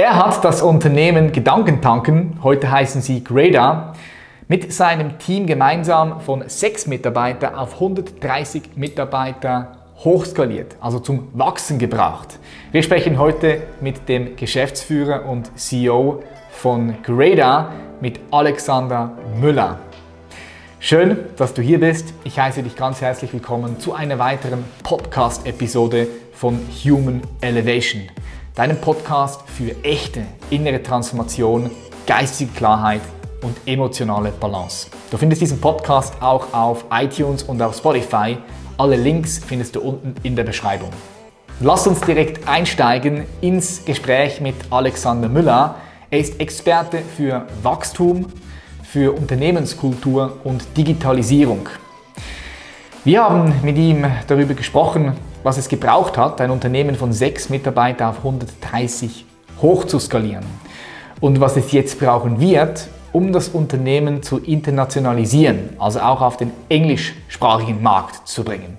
Er hat das Unternehmen Gedankentanken, heute heißen sie Grada, mit seinem Team gemeinsam von sechs Mitarbeitern auf 130 Mitarbeiter hochskaliert, also zum Wachsen gebracht. Wir sprechen heute mit dem Geschäftsführer und CEO von Grada, mit Alexander Müller. Schön, dass du hier bist. Ich heiße dich ganz herzlich willkommen zu einer weiteren Podcast-Episode von Human Elevation, deinem Podcast für echte innere Transformation, geistige Klarheit und emotionale Balance. Du findest diesen Podcast auch auf iTunes und auf Spotify. Alle Links findest du unten in der Beschreibung. Lass uns direkt einsteigen ins Gespräch mit Alexander Müller. Er ist Experte für Wachstum, für Unternehmenskultur und Digitalisierung. Wir haben mit ihm darüber gesprochen, was es gebraucht hat, ein Unternehmen von sechs Mitarbeitern auf 130 hochzuskalieren und was es jetzt brauchen wird, um das Unternehmen zu internationalisieren, also auch auf den englischsprachigen Markt zu bringen.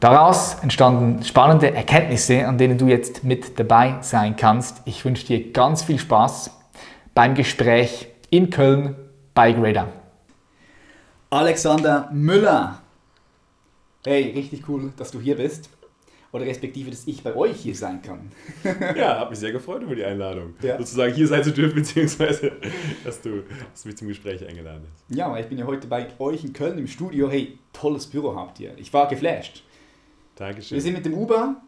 Daraus entstanden spannende Erkenntnisse, an denen du jetzt mit dabei sein kannst. Ich wünsche dir ganz viel Spaß beim Gespräch in Köln bei Grader. Alexander Müller. Hey, richtig cool, dass du hier bist. Oder respektive, dass ich bei euch hier sein kann. ja, habe mich sehr gefreut über die Einladung. Ja. Sozusagen hier sein zu dürfen, beziehungsweise, dass du, dass du mich zum Gespräch eingeladen hast. Ja, weil ich bin ja heute bei euch in Köln im Studio. Hey, tolles Büro habt ihr. Ich war geflasht. Dankeschön. Wir sind mit dem Uber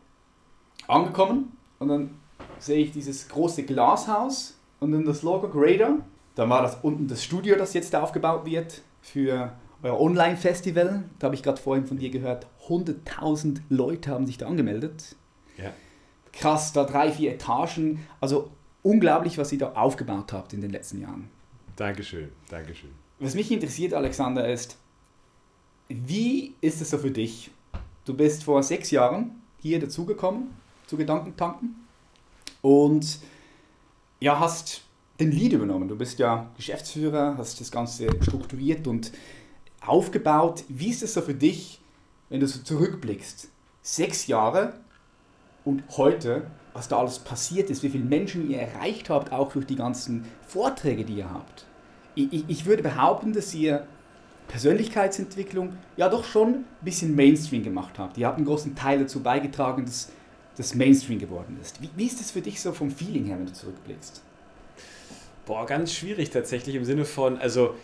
angekommen und dann sehe ich dieses große Glashaus und dann das Logo Grader dann war das unten das Studio, das jetzt aufgebaut wird für euer Online-Festival. Da habe ich gerade vorhin von dir gehört, 100.000 Leute haben sich da angemeldet. Ja. Krass, da drei, vier Etagen. Also unglaublich, was ihr da aufgebaut habt in den letzten Jahren. Dankeschön, Dankeschön. Was mich interessiert, Alexander, ist, wie ist es so für dich? Du bist vor sechs Jahren hier dazugekommen zu Gedankentanken und ja, hast den Lead übernommen. Du bist ja Geschäftsführer, hast das Ganze strukturiert und aufgebaut. Wie ist es so für dich, wenn du so zurückblickst? Sechs Jahre und heute, was da alles passiert ist, wie viele Menschen ihr erreicht habt, auch durch die ganzen Vorträge, die ihr habt. Ich, ich würde behaupten, dass ihr Persönlichkeitsentwicklung ja doch schon ein bisschen Mainstream gemacht habt. Ihr habt einen großen Teil dazu beigetragen, dass das Mainstream geworden ist. Wie, wie ist das für dich so vom Feeling her, wenn du zurückblickst? Boah, ganz schwierig tatsächlich im Sinne von, also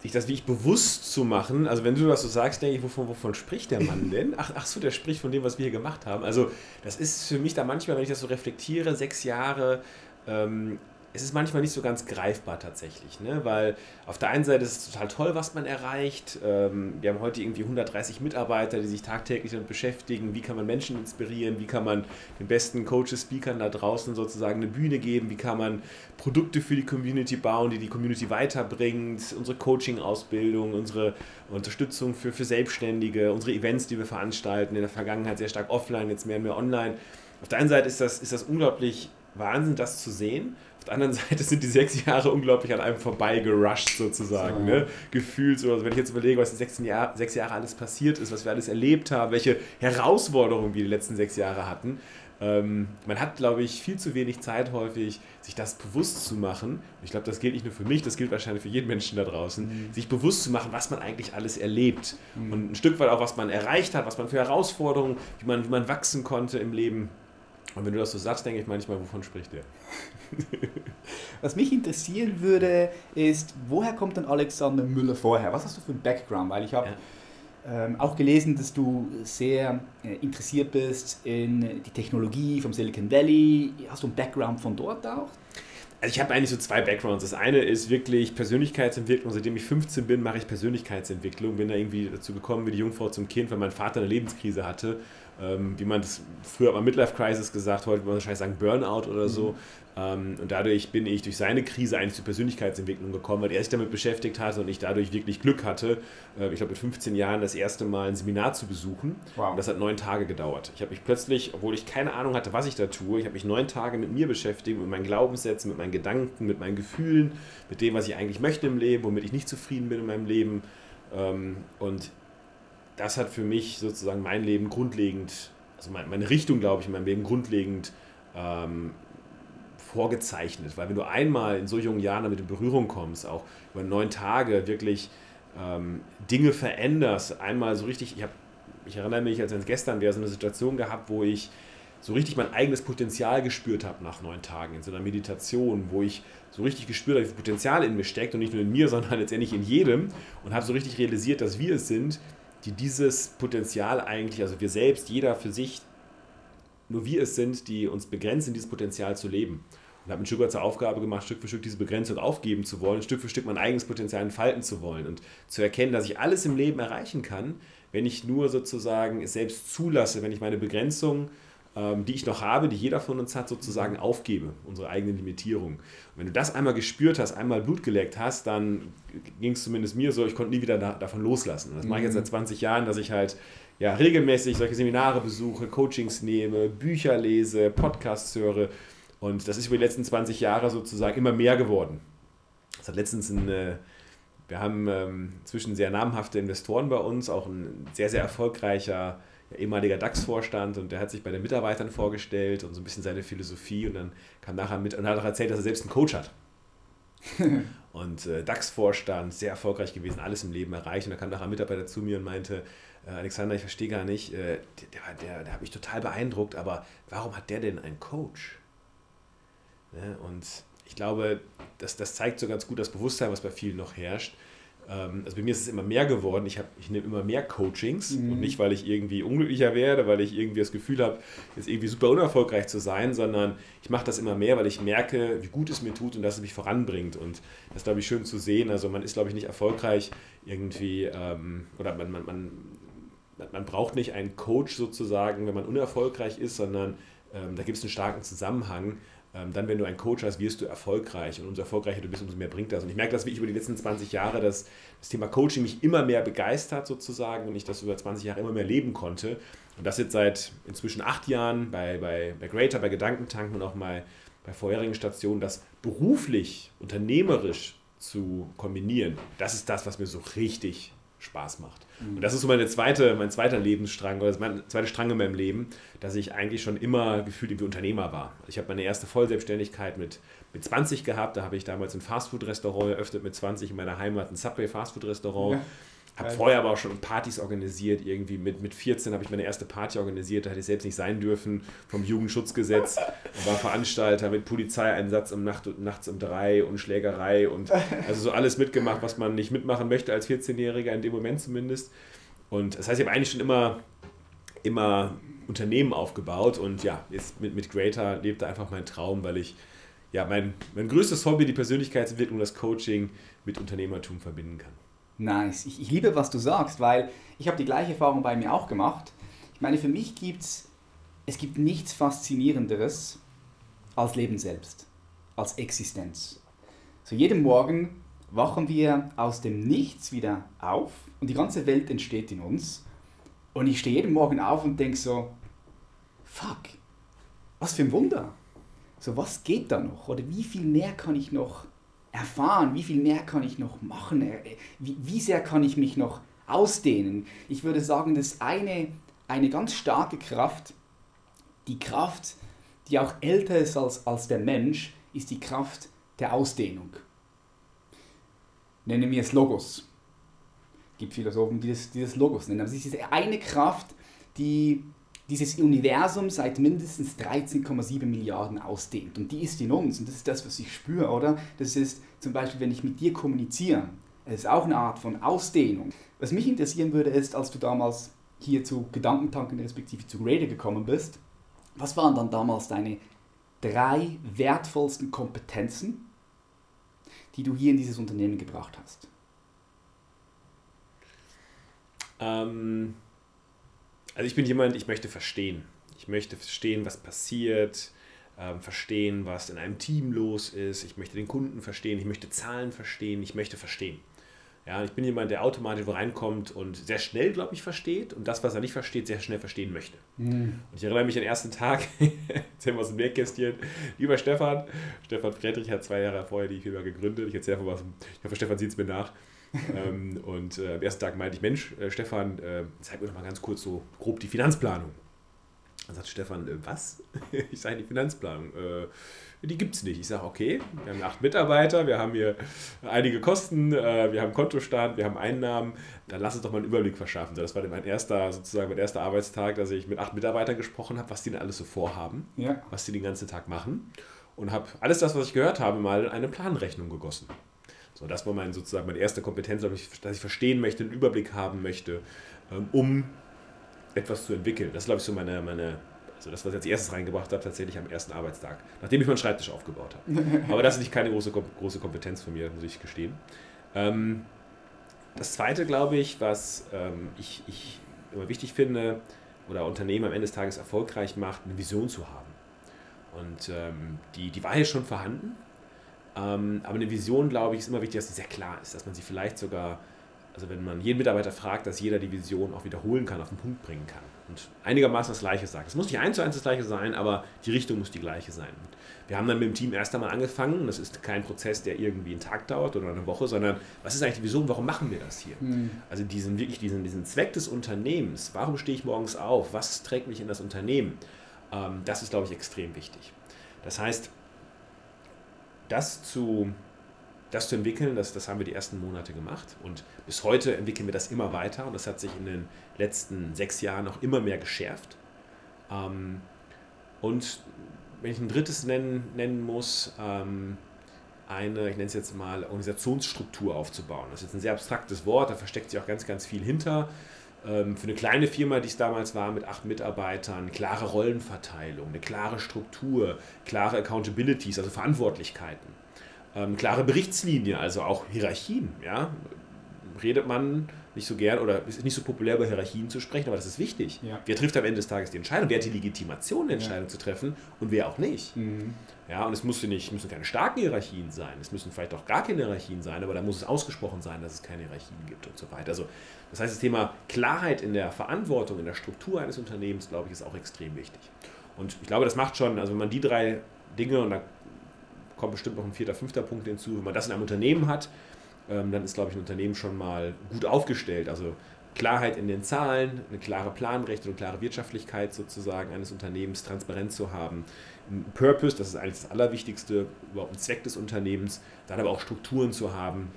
sich das wirklich bewusst zu machen. Also wenn du das so sagst, denke ich, wovon, wovon spricht der Mann denn? Ach, ach so, der spricht von dem, was wir hier gemacht haben. Also das ist für mich da manchmal, wenn ich das so reflektiere, sechs Jahre, ähm, es ist manchmal nicht so ganz greifbar tatsächlich, ne? weil auf der einen Seite ist es total toll, was man erreicht. Ähm, wir haben heute irgendwie 130 Mitarbeiter, die sich tagtäglich damit beschäftigen, wie kann man Menschen inspirieren, wie kann man den besten Coaches, Speakern da draußen sozusagen eine Bühne geben, wie kann man Produkte für die Community bauen, die die Community weiterbringt, unsere Coaching-Ausbildung, unsere Unterstützung für, für Selbstständige, unsere Events, die wir veranstalten, in der Vergangenheit sehr stark offline, jetzt mehr und mehr online. Auf der einen Seite ist das, ist das unglaublich Wahnsinn, das zu sehen der anderen Seite sind die sechs Jahre unglaublich an einem vorbeigerusht sozusagen. So. Ne? Gefühlt, so, also wenn ich jetzt überlege, was in sechs, Jahr, sechs Jahre alles passiert ist, was wir alles erlebt haben, welche Herausforderungen wir die letzten sechs Jahre hatten. Ähm, man hat, glaube ich, viel zu wenig Zeit häufig, sich das bewusst zu machen. Ich glaube, das gilt nicht nur für mich, das gilt wahrscheinlich für jeden Menschen da draußen, mhm. sich bewusst zu machen, was man eigentlich alles erlebt. Mhm. Und ein Stück weit auch, was man erreicht hat, was man für Herausforderungen, wie man, wie man wachsen konnte im Leben. Und wenn du das so sagst, denke ich manchmal, wovon spricht der? Was mich interessieren würde, ist, woher kommt denn Alexander Müller vorher? Was hast du für einen Background? Weil ich habe ja. ähm, auch gelesen, dass du sehr äh, interessiert bist in die Technologie vom Silicon Valley. Hast du einen Background von dort auch? Also ich habe eigentlich so zwei Backgrounds. Das eine ist wirklich Persönlichkeitsentwicklung. Seitdem ich 15 bin, mache ich Persönlichkeitsentwicklung. Bin da irgendwie dazu gekommen wie die Jungfrau zum Kind, weil mein Vater eine Lebenskrise hatte. Ähm, wie man das früher mal Midlife Crisis gesagt, heute würde man wahrscheinlich sagen Burnout oder so. Mhm. Ähm, und dadurch bin ich durch seine Krise eigentlich zur Persönlichkeitsentwicklung gekommen, weil er sich damit beschäftigt hatte und ich dadurch wirklich Glück hatte, äh, ich glaube mit 15 Jahren das erste Mal ein Seminar zu besuchen. Wow. Und das hat neun Tage gedauert. Ich habe mich plötzlich, obwohl ich keine Ahnung hatte, was ich da tue, ich habe mich neun Tage mit mir beschäftigt, mit meinen Glaubenssätzen, mit meinen Gedanken, mit meinen Gefühlen, mit dem, was ich eigentlich möchte im Leben, womit ich nicht zufrieden bin in meinem Leben. Ähm, und das hat für mich sozusagen mein Leben grundlegend, also meine Richtung, glaube ich, in meinem Leben grundlegend ähm, vorgezeichnet, weil wenn du einmal in so jungen Jahren damit in Berührung kommst, auch über neun Tage wirklich ähm, Dinge veränderst, einmal so richtig, ich, hab, ich erinnere mich, als wenn es gestern wäre, so eine Situation gehabt, wo ich so richtig mein eigenes Potenzial gespürt habe nach neun Tagen in so einer Meditation, wo ich so richtig gespürt habe, wie viel Potenzial in mir steckt und nicht nur in mir, sondern letztendlich in jedem und habe so richtig realisiert, dass wir es sind, die dieses Potenzial eigentlich, also wir selbst, jeder für sich, nur wir es sind, die uns begrenzen, dieses Potenzial zu leben. Und habe Stück weit zur Aufgabe gemacht, Stück für Stück diese Begrenzung aufgeben zu wollen, Stück für Stück mein eigenes Potenzial entfalten zu wollen und zu erkennen, dass ich alles im Leben erreichen kann, wenn ich nur sozusagen es selbst zulasse, wenn ich meine Begrenzung ähm, die ich noch habe, die jeder von uns hat, sozusagen aufgebe, unsere eigenen Limitierungen. Und wenn du das einmal gespürt hast, einmal Blut geleckt hast, dann ging es zumindest mir so, ich konnte nie wieder da, davon loslassen. Und das mache ich jetzt seit 20 Jahren, dass ich halt ja, regelmäßig solche Seminare besuche, Coachings nehme, Bücher lese, Podcasts höre. Und das ist über die letzten 20 Jahre sozusagen immer mehr geworden. Das hat letztens ein, äh, wir haben ähm, zwischen sehr namhafte Investoren bei uns, auch ein sehr, sehr erfolgreicher ehemaliger DAX-Vorstand und der hat sich bei den Mitarbeitern vorgestellt und so ein bisschen seine Philosophie und dann kam nachher mit und hat auch erzählt, dass er selbst einen Coach hat. und äh, DAX-Vorstand, sehr erfolgreich gewesen, alles im Leben erreicht und da kam nachher ein Mitarbeiter zu mir und meinte, äh, Alexander, ich verstehe gar nicht, äh, der, der, der hat mich total beeindruckt, aber warum hat der denn einen Coach? Ne? Und ich glaube, das, das zeigt so ganz gut das Bewusstsein, was bei vielen noch herrscht also bei mir ist es immer mehr geworden. Ich, ich nehme immer mehr Coachings mhm. und nicht, weil ich irgendwie unglücklicher werde, weil ich irgendwie das Gefühl habe, jetzt irgendwie super unerfolgreich zu sein, sondern ich mache das immer mehr, weil ich merke, wie gut es mir tut und dass es mich voranbringt. Und das ist, glaube ich, schön zu sehen. Also man ist, glaube ich, nicht erfolgreich irgendwie ähm, oder man, man, man, man braucht nicht einen Coach sozusagen, wenn man unerfolgreich ist, sondern ähm, da gibt es einen starken Zusammenhang. Ähm, dann, wenn du einen Coach hast, wirst du erfolgreich. Und umso erfolgreicher du bist, umso mehr bringt das. Und ich merke das, wie ich über die letzten 20 Jahre, dass das Thema Coaching mich immer mehr begeistert sozusagen und ich das über 20 Jahre immer mehr leben konnte. Und das jetzt seit inzwischen acht Jahren bei, bei, bei Greater, bei Gedankentanken und auch mal bei vorherigen Stationen, das beruflich, unternehmerisch zu kombinieren, das ist das, was mir so richtig Spaß macht. Mhm. Und das ist so meine zweite, mein zweiter Lebensstrang oder mein zweiter Strang in meinem Leben, dass ich eigentlich schon immer gefühlt irgendwie Unternehmer war. Ich habe meine erste Vollselbstständigkeit mit, mit 20 gehabt. Da habe ich damals ein Fastfood-Restaurant eröffnet mit 20 in meiner Heimat, ein Subway-Fastfood-Restaurant. Ja. Habe vorher aber auch schon Partys organisiert. Irgendwie mit, mit 14 habe ich meine erste Party organisiert. Da hätte ich selbst nicht sein dürfen vom Jugendschutzgesetz. War Veranstalter mit Polizeieinsatz um Nacht, nachts um drei und Schlägerei und also so alles mitgemacht, was man nicht mitmachen möchte als 14-Jähriger, in dem Moment zumindest. Und das heißt, ich habe eigentlich schon immer, immer Unternehmen aufgebaut und ja, jetzt mit, mit Greater lebt da einfach mein Traum, weil ich ja mein, mein größtes Hobby, die Persönlichkeitsentwicklung, das Coaching mit Unternehmertum verbinden kann. Nice. Ich, ich liebe, was du sagst, weil ich habe die gleiche Erfahrung bei mir auch gemacht. Ich meine, für mich gibt es, es gibt nichts Faszinierenderes als Leben selbst, als Existenz. So jeden Morgen wachen wir aus dem Nichts wieder auf und die ganze Welt entsteht in uns. Und ich stehe jeden Morgen auf und denke so, fuck, was für ein Wunder. So, was geht da noch? Oder wie viel mehr kann ich noch erfahren, wie viel mehr kann ich noch machen, äh, wie, wie sehr kann ich mich noch ausdehnen. Ich würde sagen, dass eine, eine ganz starke Kraft, die Kraft, die auch älter ist als, als der Mensch, ist die Kraft der Ausdehnung. Nennen wir es Logos. Es gibt Philosophen, die das, die das Logos nennen. Aber es ist eine Kraft, die dieses Universum seit mindestens 13,7 Milliarden ausdehnt. Und die ist in uns. Und das ist das, was ich spüre, oder? Das ist zum Beispiel, wenn ich mit dir kommuniziere. Es ist auch eine Art von Ausdehnung. Was mich interessieren würde, ist, als du damals hier zu Gedankentanken respektive zu Raider gekommen bist, was waren dann damals deine drei wertvollsten Kompetenzen, die du hier in dieses Unternehmen gebracht hast? Ähm, also ich bin jemand, ich möchte verstehen. Ich möchte verstehen, was passiert, ähm, verstehen, was in einem Team los ist. Ich möchte den Kunden verstehen, ich möchte Zahlen verstehen, ich möchte verstehen. Ja, ich bin jemand, der automatisch reinkommt und sehr schnell, glaube ich, versteht und das, was er nicht versteht, sehr schnell verstehen möchte. Mhm. Und ich erinnere mich an den ersten Tag, erzählen wir aus dem Nähkästchen, lieber Stefan, Stefan Friedrich hat zwei Jahre vorher die Firma gegründet, ich erzähle einfach was, ich hoffe, Stefan sieht es mir nach ähm, und äh, am ersten Tag meinte ich, Mensch, äh, Stefan, äh, zeig mir doch mal ganz kurz so grob die Finanzplanung. Dann sagt Stefan, äh, was? Ich sage, die Finanzplanung. Äh, die gibt es nicht. Ich sage, okay, wir haben acht Mitarbeiter, wir haben hier einige Kosten, äh, wir haben Kontostand, wir haben Einnahmen. Dann lass uns doch mal einen Überblick verschaffen. Das war mein erster, sozusagen mein erster Arbeitstag, dass ich mit acht Mitarbeitern gesprochen habe, was die denn alles so vorhaben, ja. was die den ganzen Tag machen. Und habe alles das, was ich gehört habe, mal in eine Planrechnung gegossen. So, das war mein, sozusagen meine erste Kompetenz, dass ich verstehen möchte, einen Überblick haben möchte, ähm, um etwas zu entwickeln. Das ist, glaube ich, so meine, meine also das, was ich als erstes reingebracht habe, tatsächlich am ersten Arbeitstag, nachdem ich meinen Schreibtisch aufgebaut habe. Aber das ist nicht keine große, große Kompetenz von mir, muss ich gestehen. Ähm, das Zweite, glaube ich, was ähm, ich, ich immer wichtig finde oder Unternehmen am Ende des Tages erfolgreich macht, eine Vision zu haben. Und die, die war hier schon vorhanden, aber eine Vision, glaube ich, ist immer wichtig, dass sie sehr klar ist, dass man sie vielleicht sogar also wenn man jeden Mitarbeiter fragt, dass jeder die Vision auch wiederholen kann, auf den Punkt bringen kann und einigermaßen das Gleiche sagt. Es muss nicht eins zu eins das Gleiche sein, aber die Richtung muss die gleiche sein. Wir haben dann mit dem Team erst einmal angefangen. Das ist kein Prozess, der irgendwie einen Tag dauert oder eine Woche, sondern was ist eigentlich die Vision? Warum machen wir das hier? Mhm. Also diesen wirklich diesen, diesen Zweck des Unternehmens. Warum stehe ich morgens auf? Was trägt mich in das Unternehmen? Ähm, das ist, glaube ich, extrem wichtig. Das heißt, das zu das zu entwickeln, das, das haben wir die ersten Monate gemacht und bis heute entwickeln wir das immer weiter und das hat sich in den letzten sechs Jahren noch immer mehr geschärft. Ähm, und wenn ich ein drittes nennen, nennen muss, ähm, eine, ich nenne es jetzt mal, Organisationsstruktur aufzubauen. Das ist jetzt ein sehr abstraktes Wort, da versteckt sich auch ganz, ganz viel hinter. Ähm, für eine kleine Firma, die es damals war, mit acht Mitarbeitern, klare Rollenverteilung, eine klare Struktur, klare Accountabilities, also Verantwortlichkeiten ähm, klare Berichtslinie, also auch Hierarchien. Ja? Redet man nicht so gern oder ist nicht so populär über Hierarchien zu sprechen, aber das ist wichtig. Ja. Wer trifft am Ende des Tages die Entscheidung? Wer hat die Legitimation, eine Entscheidung ja. zu treffen und wer auch nicht? Mhm. Ja, und es müssen nicht, müssen keine starken Hierarchien sein, es müssen vielleicht auch gar keine Hierarchien sein, aber da muss es ausgesprochen sein, dass es keine Hierarchien gibt und so weiter. Also, das heißt, das Thema Klarheit in der Verantwortung, in der Struktur eines Unternehmens, glaube ich, ist auch extrem wichtig. Und ich glaube, das macht schon, also wenn man die drei Dinge, und da kommt bestimmt noch ein vierter, fünfter Punkt hinzu. Wenn man das in einem Unternehmen hat, ähm, dann ist, glaube ich, ein Unternehmen schon mal gut aufgestellt. Also Klarheit in den Zahlen, eine klare Planrechte und klare Wirtschaftlichkeit sozusagen eines Unternehmens, transparent zu haben. Ein Purpose, das ist eigentlich das Allerwichtigste, überhaupt ein Zweck des Unternehmens. Dann aber auch Strukturen zu haben.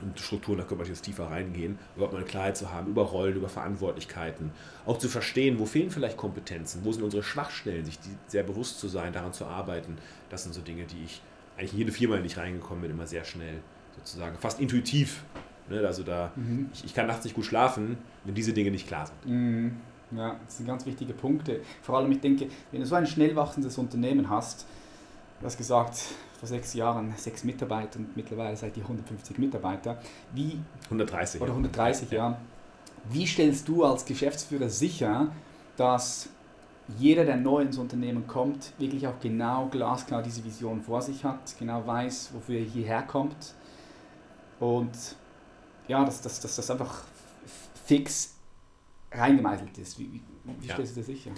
Und Strukturen, da können wir jetzt tiefer reingehen, überhaupt mal eine Klarheit zu haben über Rollen, über Verantwortlichkeiten. Auch zu verstehen, wo fehlen vielleicht Kompetenzen, wo sind unsere Schwachstellen, sich sehr bewusst zu sein, daran zu arbeiten. Das sind so Dinge, die ich eigentlich jede Firma, in die ich reingekommen bin, immer sehr schnell sozusagen, fast intuitiv. Ne? Also da, mhm. ich, ich, kann nachts nicht gut schlafen, wenn diese Dinge nicht klar sind. Mhm. Ja, das sind ganz wichtige Punkte. Vor allem, ich denke, wenn du so ein schnell wachsendes Unternehmen hast, du hast gesagt, vor sechs Jahren sechs Mitarbeiter und mittlerweile seid ihr 150 Mitarbeiter. Wie, 130. Oder 130, ja. ja. Wie stellst du als Geschäftsführer sicher, dass jeder, der neu ins Unternehmen kommt, wirklich auch genau glasklar diese Vision vor sich hat, genau weiß, wofür er hierher kommt. Und ja, dass, dass, dass das einfach fix reingemeißelt ist. Wie, wie, wie ja. stellst du das sicher?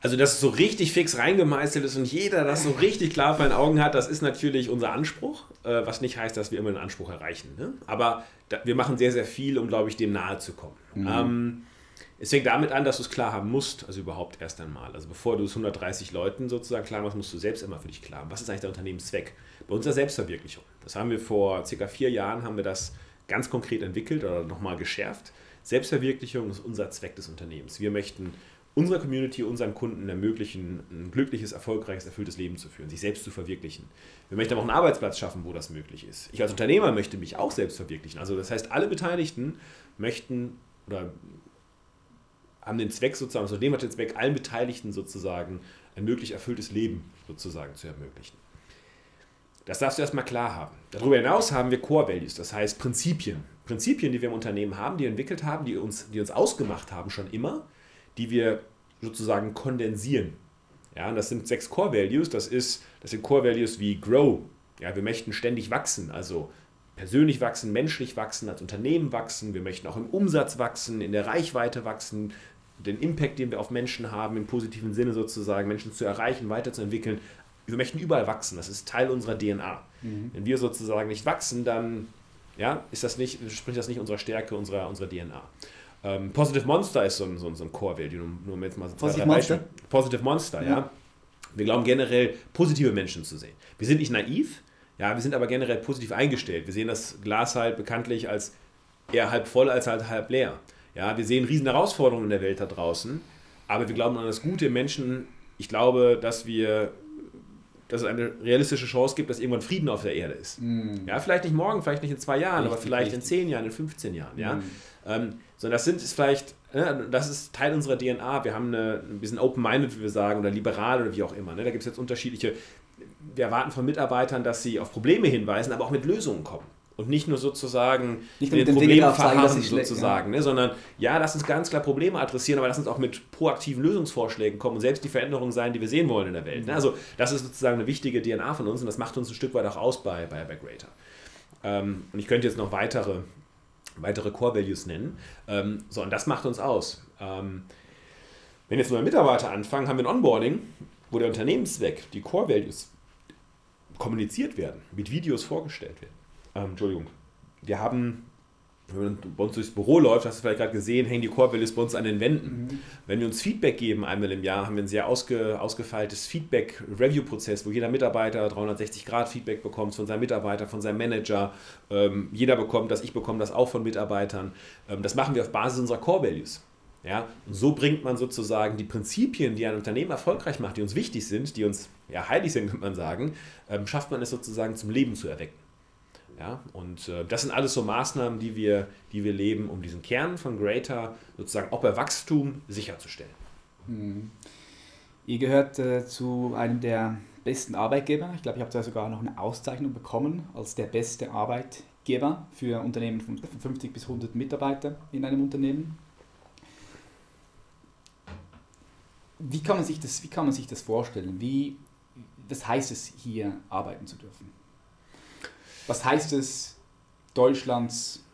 Also, dass es so richtig fix reingemeißelt ist und jeder das so richtig klar vor den Augen hat, das ist natürlich unser Anspruch, äh, was nicht heißt, dass wir immer den Anspruch erreichen. Ne? Aber da, wir machen sehr, sehr viel, um, glaube ich, dem nahe zu kommen. Mhm. Ähm, es fängt damit an, dass du es klar haben musst, also überhaupt erst einmal. Also bevor du es 130 Leuten sozusagen klar machst, musst du selbst immer für dich klar haben. Was ist eigentlich der Unternehmenszweck? Bei unserer Selbstverwirklichung. Das haben wir vor circa vier Jahren, haben wir das ganz konkret entwickelt oder nochmal geschärft. Selbstverwirklichung ist unser Zweck des Unternehmens. Wir möchten unserer Community, unseren Kunden ermöglichen, ein glückliches, erfolgreiches, erfülltes Leben zu führen, sich selbst zu verwirklichen. Wir möchten aber auch einen Arbeitsplatz schaffen, wo das möglich ist. Ich als Unternehmer möchte mich auch selbst verwirklichen. Also das heißt, alle Beteiligten möchten oder haben den Zweck sozusagen, das Unternehmen hat den Zweck, allen Beteiligten sozusagen ein möglich erfülltes Leben sozusagen zu ermöglichen. Das darfst du erstmal klar haben. Darüber hinaus haben wir Core Values, das heißt Prinzipien. Prinzipien, die wir im Unternehmen haben, die wir entwickelt haben, die uns, die uns ausgemacht haben schon immer, die wir sozusagen kondensieren. Ja, und das sind sechs Core Values. Das, ist, das sind Core Values wie Grow. Ja, wir möchten ständig wachsen, also persönlich wachsen, menschlich wachsen, als Unternehmen wachsen. Wir möchten auch im Umsatz wachsen, in der Reichweite wachsen, den Impact, den wir auf Menschen haben, im positiven Sinne sozusagen, Menschen zu erreichen, weiterzuentwickeln. Wir möchten überall wachsen, das ist Teil unserer DNA. Mhm. Wenn wir sozusagen nicht wachsen, dann ja, ist das nicht, spricht das nicht unserer Stärke, unserer, unserer DNA. Ähm, Positive Monster ist so ein, so ein, so ein Core-Value, nur, nur um jetzt mal so zwei, Positive drei Monster? Beispiele- Positive Monster, ja. Ja. Wir glauben generell, positive Menschen zu sehen. Wir sind nicht naiv, ja, wir sind aber generell positiv eingestellt. Wir sehen das Glas halt bekanntlich als eher halb voll als halt halb leer. Ja, wir sehen riesen Herausforderungen in der Welt da draußen, aber wir glauben an das Gute im Menschen. Ich glaube, dass wir dass es eine realistische Chance gibt, dass irgendwann Frieden auf der Erde ist. Ja, vielleicht nicht morgen, vielleicht nicht in zwei Jahren, aber Richtig, vielleicht in richtig. zehn Jahren, in 15 Jahren. Ja? Mhm. Ähm, sondern das sind ist vielleicht, ne, das ist Teil unserer DNA. Wir haben eine, wir sind open-minded, wie wir sagen, oder liberal oder wie auch immer. Ne? Da gibt es jetzt unterschiedliche. Wir erwarten von Mitarbeitern, dass sie auf Probleme hinweisen, aber auch mit Lösungen kommen. Und nicht nur sozusagen Nicht mit den Problemen verharren, sozusagen, ne? sondern ja, lass uns ganz klar Probleme adressieren, aber lass uns auch mit proaktiven Lösungsvorschlägen kommen und selbst die Veränderungen sein, die wir sehen wollen in der Welt. Ne? Also das ist sozusagen eine wichtige DNA von uns und das macht uns ein Stück weit auch aus bei, bei, bei Greater. Ähm, und ich könnte jetzt noch weitere, weitere Core Values nennen. Ähm, so, und das macht uns aus. Ähm, wenn jetzt neue Mitarbeiter anfangen, haben wir ein Onboarding, wo der Unternehmenszweck, die Core Values kommuniziert werden, mit Videos vorgestellt werden. Ähm, Entschuldigung. Wir haben, wenn man bei uns durchs Büro läuft, hast du vielleicht gerade gesehen, hängen die Core Values bei uns an den Wänden. Wenn wir uns Feedback geben einmal im Jahr, haben wir ein sehr ausge, ausgefeiltes Feedback-Review-Prozess, wo jeder Mitarbeiter 360-Grad-Feedback bekommt von seinem Mitarbeiter, von seinem Manager. Ähm, jeder bekommt das, ich bekomme das auch von Mitarbeitern. Ähm, das machen wir auf Basis unserer Core Values. Ja, und so bringt man sozusagen die Prinzipien, die ein Unternehmen erfolgreich macht, die uns wichtig sind, die uns ja, heilig sind, könnte man sagen, ähm, schafft man es sozusagen zum Leben zu erwecken. Ja, und äh, das sind alles so Maßnahmen, die wir, die wir leben, um diesen Kern von Greater sozusagen auch bei Wachstum sicherzustellen. Ihr gehört äh, zu einem der besten Arbeitgeber. Ich glaube, ich habe da sogar noch eine Auszeichnung bekommen als der beste Arbeitgeber für Unternehmen von 50 bis 100 Mitarbeiter in einem Unternehmen. Wie kann man sich das, wie kann man sich das vorstellen? Wie, was heißt es, hier arbeiten zu dürfen? Was heißt es, Deutschlands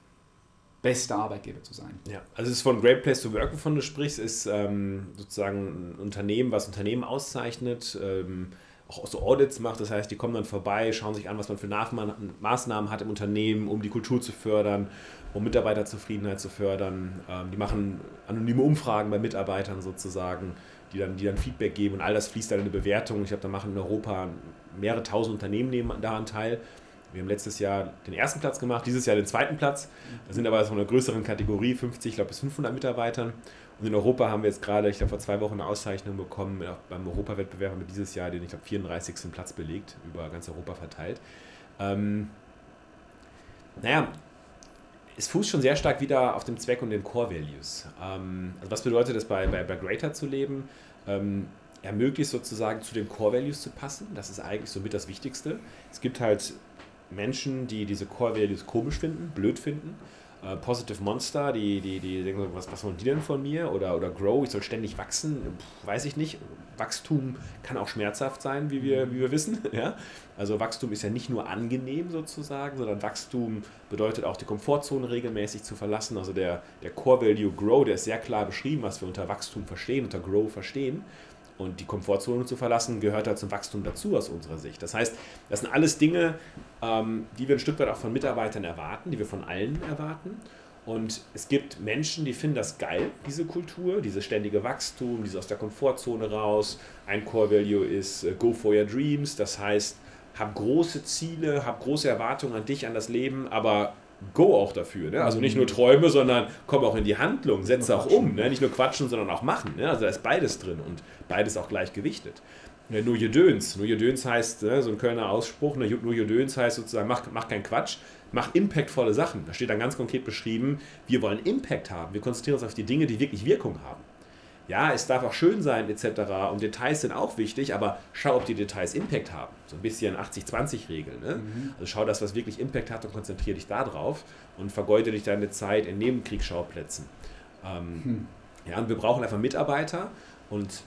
bester Arbeitgeber zu sein? Ja, also es ist von Great Place to Work, wovon du sprichst, ist ähm, sozusagen ein Unternehmen, was Unternehmen auszeichnet, ähm, auch so Audits macht. Das heißt, die kommen dann vorbei, schauen sich an, was man für Maßnahmen hat im Unternehmen, um die Kultur zu fördern, um Mitarbeiterzufriedenheit zu fördern. Ähm, die machen anonyme Umfragen bei Mitarbeitern sozusagen, die dann, die dann Feedback geben und all das fließt dann in eine Bewertung. Ich glaube, da machen in Europa mehrere tausend Unternehmen nehmen daran teil. Wir haben letztes Jahr den ersten Platz gemacht, dieses Jahr den zweiten Platz. Da sind aber von einer größeren Kategorie, 50, ich glaube bis 500 Mitarbeitern. Und in Europa haben wir jetzt gerade, ich glaube vor zwei Wochen eine Auszeichnung bekommen, auch beim Europawettbewerb haben wir dieses Jahr den, ich glaube, 34. Platz belegt, über ganz Europa verteilt. Ähm, naja, es fußt schon sehr stark wieder auf dem Zweck und den Core Values. Ähm, also was bedeutet es, bei, bei, bei Greater zu leben? Ähm, ermöglicht sozusagen zu den Core Values zu passen. Das ist eigentlich somit das Wichtigste. Es gibt halt Menschen, die diese Core Values komisch finden, blöd finden. Äh, Positive Monster, die, die, die denken, so, was, was wollen die denn von mir? Oder, oder Grow, ich soll ständig wachsen. Puh, weiß ich nicht. Wachstum kann auch schmerzhaft sein, wie wir, wie wir wissen. Ja? Also Wachstum ist ja nicht nur angenehm sozusagen, sondern Wachstum bedeutet auch die Komfortzone regelmäßig zu verlassen. Also der, der Core Value Grow, der ist sehr klar beschrieben, was wir unter Wachstum verstehen, unter Grow verstehen. Und die Komfortzone zu verlassen, gehört da zum Wachstum dazu aus unserer Sicht. Das heißt, das sind alles Dinge, ähm, die wir ein Stück weit auch von Mitarbeitern erwarten, die wir von allen erwarten. Und es gibt Menschen, die finden das geil, diese Kultur, dieses ständige Wachstum, dieses aus der Komfortzone raus. Ein Core Value ist äh, Go for your Dreams, das heißt, hab große Ziele, hab große Erwartungen an dich, an das Leben, aber go auch dafür. Ne? Also nicht nur Träume, sondern komm auch in die Handlung, setze auch um. Ne? Nicht nur quatschen, sondern auch machen. Ne? Also da ist beides drin und beides auch gleich gewichtet. Ne, nur Gedöns. Nur Gedöns heißt, ne, so ein Kölner Ausspruch, ne, nur Gedöns heißt sozusagen, mach, mach keinen Quatsch, mach impactvolle Sachen. Da steht dann ganz konkret beschrieben, wir wollen Impact haben. Wir konzentrieren uns auf die Dinge, die wirklich Wirkung haben. Ja, es darf auch schön sein, etc. Und Details sind auch wichtig, aber schau, ob die Details Impact haben. So ein bisschen 80-20-Regel. Ne? Also schau das, was wirklich Impact hat und konzentriere dich darauf und vergeude nicht deine Zeit in Nebenkriegsschauplätzen. Ähm, Ja, und wir brauchen einfach Mitarbeiter und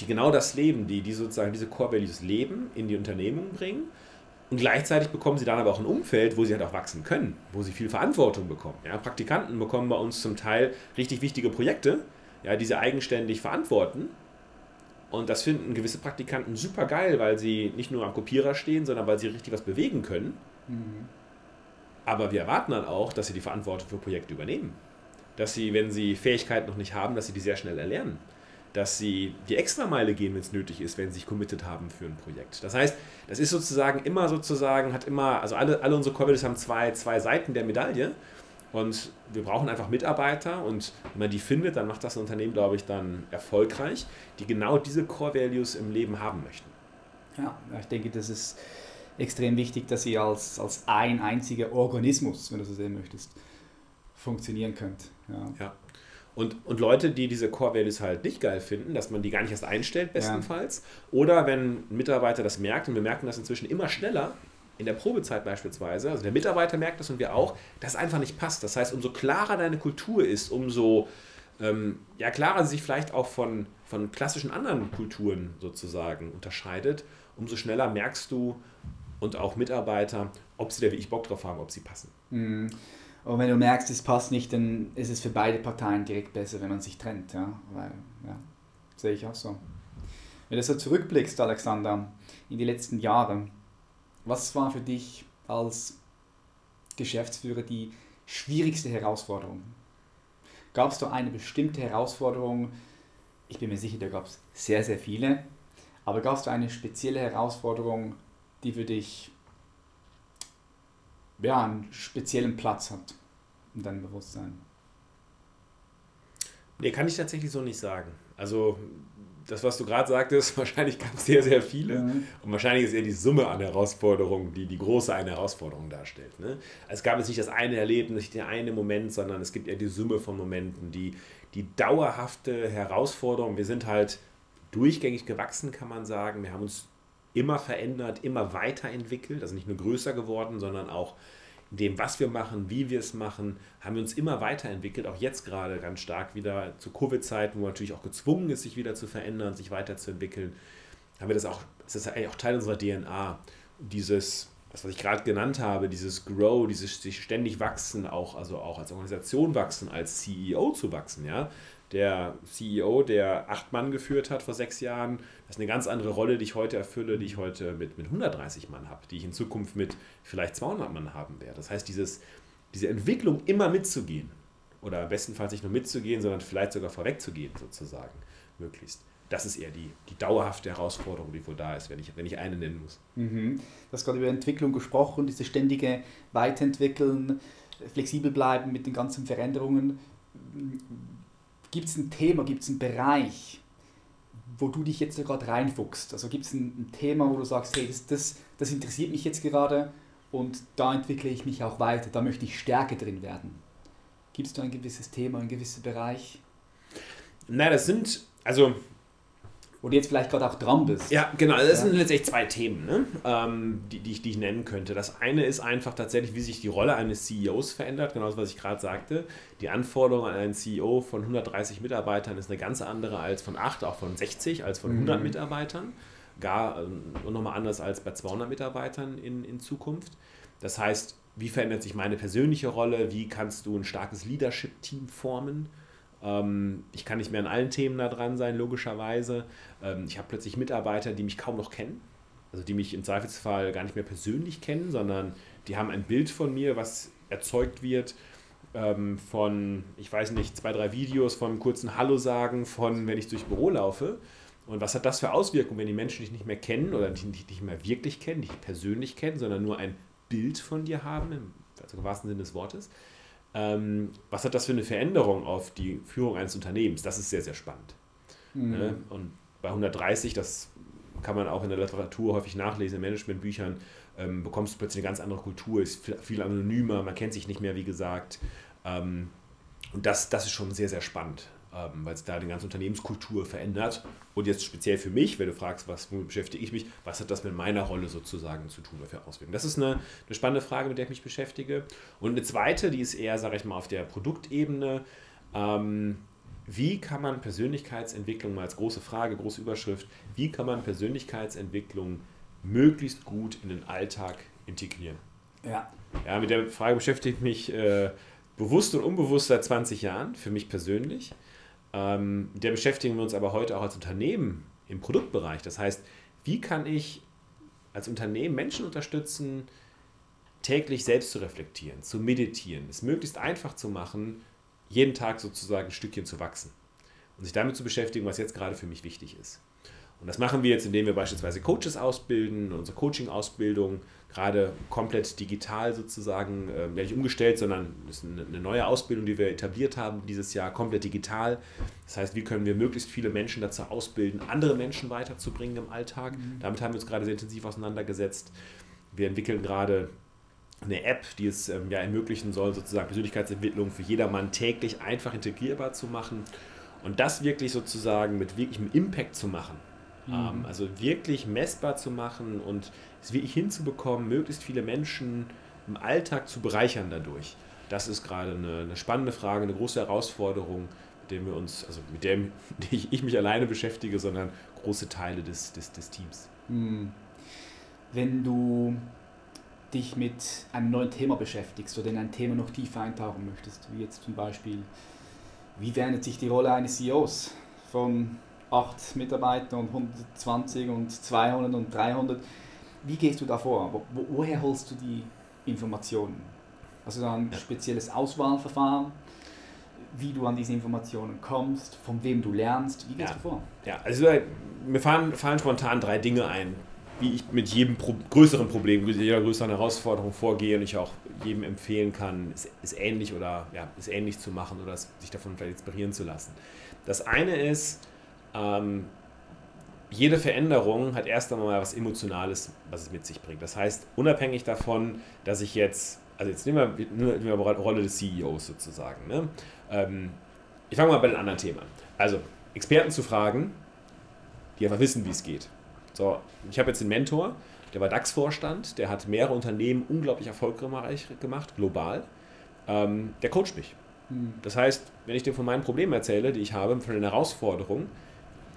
die genau das leben, die, die sozusagen diese Core Values leben, in die Unternehmung bringen. Und gleichzeitig bekommen sie dann aber auch ein Umfeld, wo sie halt auch wachsen können, wo sie viel Verantwortung bekommen. Ja, Praktikanten bekommen bei uns zum Teil richtig wichtige Projekte, ja, die sie eigenständig verantworten. Und das finden gewisse Praktikanten super geil, weil sie nicht nur am Kopierer stehen, sondern weil sie richtig was bewegen können. Aber wir erwarten dann auch, dass sie die Verantwortung für Projekte übernehmen. dass sie, wenn sie Fähigkeiten noch nicht haben, dass sie die sehr schnell erlernen. Dass sie die Extrameile gehen, wenn es nötig ist, wenn sie sich committed haben für ein Projekt. Das heißt, das ist sozusagen immer sozusagen, hat immer, also alle, alle unsere Core Values haben zwei, zwei Seiten der Medaille. Und wir brauchen einfach Mitarbeiter und wenn man die findet, dann macht das Unternehmen, glaube ich, dann erfolgreich, die genau diese Core Values im Leben haben möchten. Ja, ich denke, das ist extrem wichtig, dass ihr als, als ein einziger Organismus, wenn du so sehen möchtest, funktionieren könnt. Ja. ja. Und, und Leute, die diese Core Values halt nicht geil finden, dass man die gar nicht erst einstellt, bestenfalls. Ja. Oder wenn ein Mitarbeiter das merkt, und wir merken das inzwischen immer schneller, in der Probezeit beispielsweise, also der Mitarbeiter merkt das und wir auch, dass es einfach nicht passt. Das heißt, umso klarer deine Kultur ist, umso ähm, ja, klarer sie sich vielleicht auch von, von klassischen anderen Kulturen sozusagen unterscheidet, umso schneller merkst du und auch Mitarbeiter, ob sie da wie ich Bock drauf haben, ob sie passen. Mhm. Und wenn du merkst, es passt nicht, dann ist es für beide Parteien direkt besser, wenn man sich trennt. Ja? Weil, ja, sehe ich auch so. Wenn du so zurückblickst, Alexander, in die letzten Jahre, was war für dich als Geschäftsführer die schwierigste Herausforderung? Gab es da eine bestimmte Herausforderung? Ich bin mir sicher, da gab es sehr, sehr viele. Aber gab es da eine spezielle Herausforderung, die für dich ja, einen speziellen Platz hat in deinem Bewusstsein? Nee, kann ich tatsächlich so nicht sagen. Also das, was du gerade sagtest, wahrscheinlich gab es sehr, sehr viele. Mhm. Und wahrscheinlich ist eher die Summe an Herausforderungen, die die große eine Herausforderung darstellt. Ne? Es gab jetzt nicht das eine Erlebnis, nicht der eine Moment, sondern es gibt eher die Summe von Momenten, die, die dauerhafte Herausforderung. Wir sind halt durchgängig gewachsen, kann man sagen. Wir haben uns immer verändert, immer weiterentwickelt, also nicht nur größer geworden, sondern auch in dem, was wir machen, wie wir es machen, haben wir uns immer weiterentwickelt, auch jetzt gerade ganz stark wieder zu Covid-Zeiten, wo man natürlich auch gezwungen ist, sich wieder zu verändern, sich weiterzuentwickeln, haben wir das auch, das ist eigentlich auch Teil unserer DNA. Dieses, das, was ich gerade genannt habe, dieses Grow, dieses sich ständig wachsen, auch, also auch als Organisation wachsen, als CEO zu wachsen, ja, der CEO, der acht Mann geführt hat vor sechs Jahren, das ist eine ganz andere Rolle, die ich heute erfülle, die ich heute mit, mit 130 Mann habe, die ich in Zukunft mit vielleicht 200 Mann haben werde. Das heißt, dieses, diese Entwicklung immer mitzugehen oder bestenfalls nicht nur mitzugehen, sondern vielleicht sogar vorwegzugehen sozusagen, möglichst. Das ist eher die, die dauerhafte Herausforderung, die wohl da ist, wenn ich, wenn ich eine nennen muss. Mhm. Du hast gerade über Entwicklung gesprochen, diese ständige Weiterentwickeln, flexibel bleiben mit den ganzen Veränderungen Gibt es ein Thema, gibt es einen Bereich, wo du dich jetzt gerade reinfuchst? Also gibt es ein, ein, Thema, wo du sagst, hey, das, das, das interessiert mich jetzt gerade und da entwickle ich mich auch weiter, da möchte ich stärker drin werden. Gibt es da ein gewisses Thema, ein gewisser Bereich? Nein, das sind, also wo du jetzt vielleicht gerade auch dran bist. Ja, genau. Das ja. sind letztendlich zwei Themen, ne? ähm, die, die, ich, die ich nennen könnte. Das eine ist einfach tatsächlich, wie sich die Rolle eines CEOs verändert, genau das, was ich gerade sagte. Die Anforderung an einen CEO von 130 Mitarbeitern ist eine ganz andere als von 8, auch von 60, als von 100 mhm. Mitarbeitern. Gar äh, nochmal anders als bei 200 Mitarbeitern in, in Zukunft. Das heißt, wie verändert sich meine persönliche Rolle? Wie kannst du ein starkes Leadership-Team formen? Ähm, ich kann nicht mehr an allen Themen da dran sein, logischerweise. Ähm, ich habe plötzlich Mitarbeiter, die mich kaum noch kennen. Also die mich im Zweifelsfall gar nicht mehr persönlich kennen, sondern die haben ein Bild von mir, was erzeugt wird ähm, von, ich weiß nicht, zwei, drei Videos, von kurzen Hallo sagen, von wenn ich durchs Büro laufe. Und was hat das für Auswirkungen, wenn die Menschen dich nicht mehr kennen oder dich nicht mehr wirklich kennen, dich persönlich kennen, sondern nur ein Bild von dir haben, im also wahrsten Sinne des Wortes? Ähm, was hat das für eine Veränderung auf die Führung eines Unternehmens? Das ist sehr, sehr spannend. Mhm. Ne? Und bei 130, das kann man auch in der Literatur häufig nachlesen, in Managementbüchern, ähm, bekommst du plötzlich eine ganz andere Kultur, ist viel anonymer, man kennt sich nicht mehr, wie gesagt. Ähm, und das, das ist schon sehr, sehr spannend, weil es da die ganze Unternehmenskultur verändert. Und jetzt speziell für mich, wenn du fragst, was womit beschäftige ich mich, was hat das mit meiner Rolle sozusagen zu tun, für Auswirkungen? Das ist eine, eine spannende Frage, mit der ich mich beschäftige. Und eine zweite, die ist eher, sage ich mal, auf der Produktebene. Ähm, wie kann man Persönlichkeitsentwicklung mal als große Frage, große Überschrift, wie kann man Persönlichkeitsentwicklung möglichst gut in den Alltag integrieren? Ja. Ja, mit der Frage beschäftige ich mich äh, bewusst und unbewusst seit 20 Jahren, für mich persönlich. Ähm, der beschäftigen wir uns aber heute auch als Unternehmen im Produktbereich. Das heißt, wie kann ich als Unternehmen Menschen unterstützen, täglich selbst zu reflektieren, zu meditieren, es möglichst einfach zu machen, jeden Tag sozusagen ein Stückchen zu wachsen und sich damit zu beschäftigen, was jetzt gerade für mich wichtig ist. Und das machen wir jetzt, indem wir beispielsweise Coaches ausbilden, unsere Coaching-Ausbildung gerade komplett digital sozusagen, äh, nicht umgestellt, sondern ist eine, eine, neue Ausbildung, die wir etabliert haben dieses Jahr, komplett digital. Das heißt, wie können wir möglichst viele Menschen dazu ausbilden, andere Menschen weiterzubringen im Alltag. Mhm. Damit haben wir uns gerade sehr intensiv auseinandergesetzt. Wir entwickeln gerade eine App, die es ähm, ja ermöglichen soll, sozusagen Persönlichkeitsentwicklung für jedermann täglich einfach integrierbar zu machen und das wirklich sozusagen mit wirklichem Impact zu machen. Mhm. Ähm, also wirklich messbar zu machen und es wirklich hinzubekommen, möglichst viele Menschen im Alltag zu bereichern dadurch. Das ist gerade eine, eine spannende Frage, eine große Herausforderung, mit der wir uns, also mit der ich, ich mich alleine beschäftige, sondern große Teile des, des, des Teams. Hm. Wenn du dich mit einem neuen Thema beschäftigst oder in ein Thema noch tiefer eintauchen möchtest, wie jetzt zum Beispiel, wie verändert sich die Rolle eines CEOs von 8 Mitarbeitern und 120 und 200 und 300? Wie gehst du da vor? Wo, woher holst du die Informationen? Also ein ja. spezielles Auswahlverfahren, wie du an diese Informationen kommst, von wem du lernst, wie gehst ja. du vor? Ja, also mir fallen, fallen spontan drei Dinge ein, wie ich mit jedem Pro größeren Problem, mit jeder größeren Herausforderung vorgehe und ich auch jedem empfehlen kann, es, es ähnlich oder ja, es ähnlich zu machen oder es, sich davon vielleicht inspirieren zu lassen. Das eine ist, ähm, jede Veränderung hat erst einmal was Emotionales, was es mit sich bringt. Das heißt, unabhängig davon, dass ich jetzt, also jetzt nehmen wir, nehmen wir die Rolle des CEOs sozusagen. Ne? Ähm, ich fange mal bei den anderen Themen an. Also, Experten zu fragen, die einfach wissen, wie es geht. So, ich habe jetzt einen Mentor, der war DAX-Vorstand, der hat mehrere Unternehmen unglaublich erfolgreich gemacht, global. Ähm, der coacht mich. Hm. Das heißt, wenn ich dir von meinen Problemen erzähle, die ich habe, von den Herausforderungen,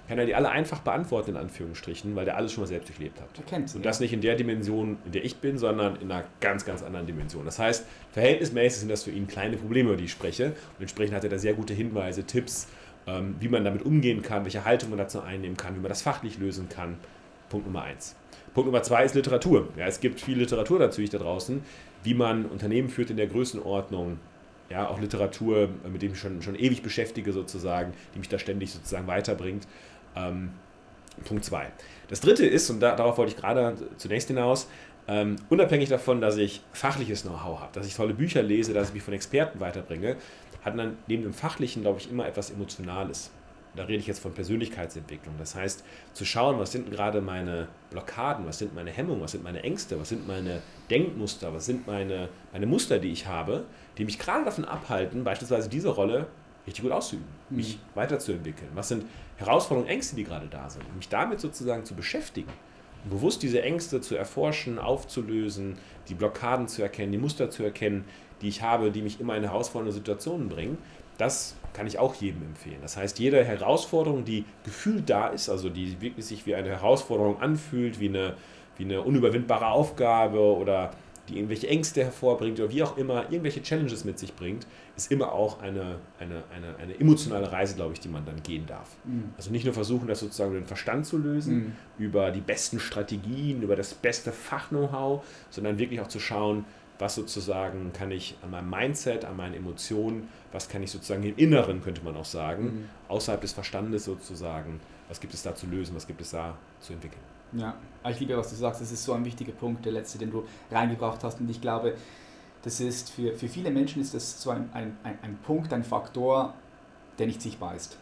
kann er die alle einfach beantworten, in Anführungsstrichen, weil der alles schon mal selbst durchlebt hat. Kennt und das nicht in der Dimension, in der ich bin, sondern in einer ganz, ganz anderen Dimension. Das heißt, verhältnismäßig sind das für ihn kleine Probleme, über die ich spreche. Und entsprechend hat er da sehr gute Hinweise, Tipps, ähm, wie man damit umgehen kann, welche Haltung man dazu einnehmen kann, wie man das fachlich lösen kann. Punkt Nummer eins. Punkt Nummer zwei ist Literatur. Ja, es gibt viel Literatur natürlich da draußen, wie man Unternehmen führt in der Größenordnung, ja, auch Literatur, mit dem ich schon, schon ewig beschäftige sozusagen, die mich da ständig sozusagen weiterbringt. Ähm, Punkt 2. Das dritte ist, und da, darauf wollte ich gerade zunächst hinaus, ähm, unabhängig davon, dass ich fachliches Know-how habe, dass ich tolle Bücher lese, dass ich mich von Experten weiterbringe, hat dann neben dem Fachlichen, glaube ich, immer etwas Emotionales. Da rede ich jetzt von Persönlichkeitsentwicklung. Das heißt, zu schauen, was sind gerade meine Blockaden, was sind meine Hemmungen, was sind meine Ängste, was sind meine Denkmuster, was sind meine, meine Muster, die ich habe, die mich gerade davon abhalten, beispielsweise diese Rolle richtig gut auszuüben, mhm. mich weiterzuentwickeln. Was sind Herausforderungen, Ängste, die gerade da sind? Und mich damit sozusagen zu beschäftigen bewusst diese Ängste zu erforschen, aufzulösen, die Blockaden zu erkennen, die Muster zu erkennen, die ich habe, die mich immer in herausfordernde Situationen bringen, das kann ich auch jedem empfehlen. Das heißt, jede Herausforderung, die gefühlt da ist, also die wirklich sich wie eine Herausforderung anfühlt, wie eine, wie eine unüberwindbare Aufgabe oder die irgendwelche Ängste hervorbringt oder wie auch immer, irgendwelche Challenges mit sich bringt, ist immer auch eine, eine, eine, eine emotionale Reise, glaube ich, die man dann gehen darf. Mhm. Also nicht nur versuchen, das sozusagen über den Verstand zu lösen, mhm. über die besten Strategien, über das beste Fach-Know-how, sondern wirklich auch zu schauen, was sozusagen kann ich an meinem Mindset, an meinen Emotionen, was kann ich sozusagen im Inneren, könnte man auch sagen, mhm. außerhalb des Verstandes sozusagen, was gibt es da zu lösen, was gibt es da zu entwickeln. Ja, ich liebe, was du sagst. Das ist so ein wichtiger Punkt, der letzte, den du reingebracht hast. Und ich glaube, das ist für, für viele Menschen ist das so ein, ein, ein Punkt, ein Faktor, der nicht sichtbar ist.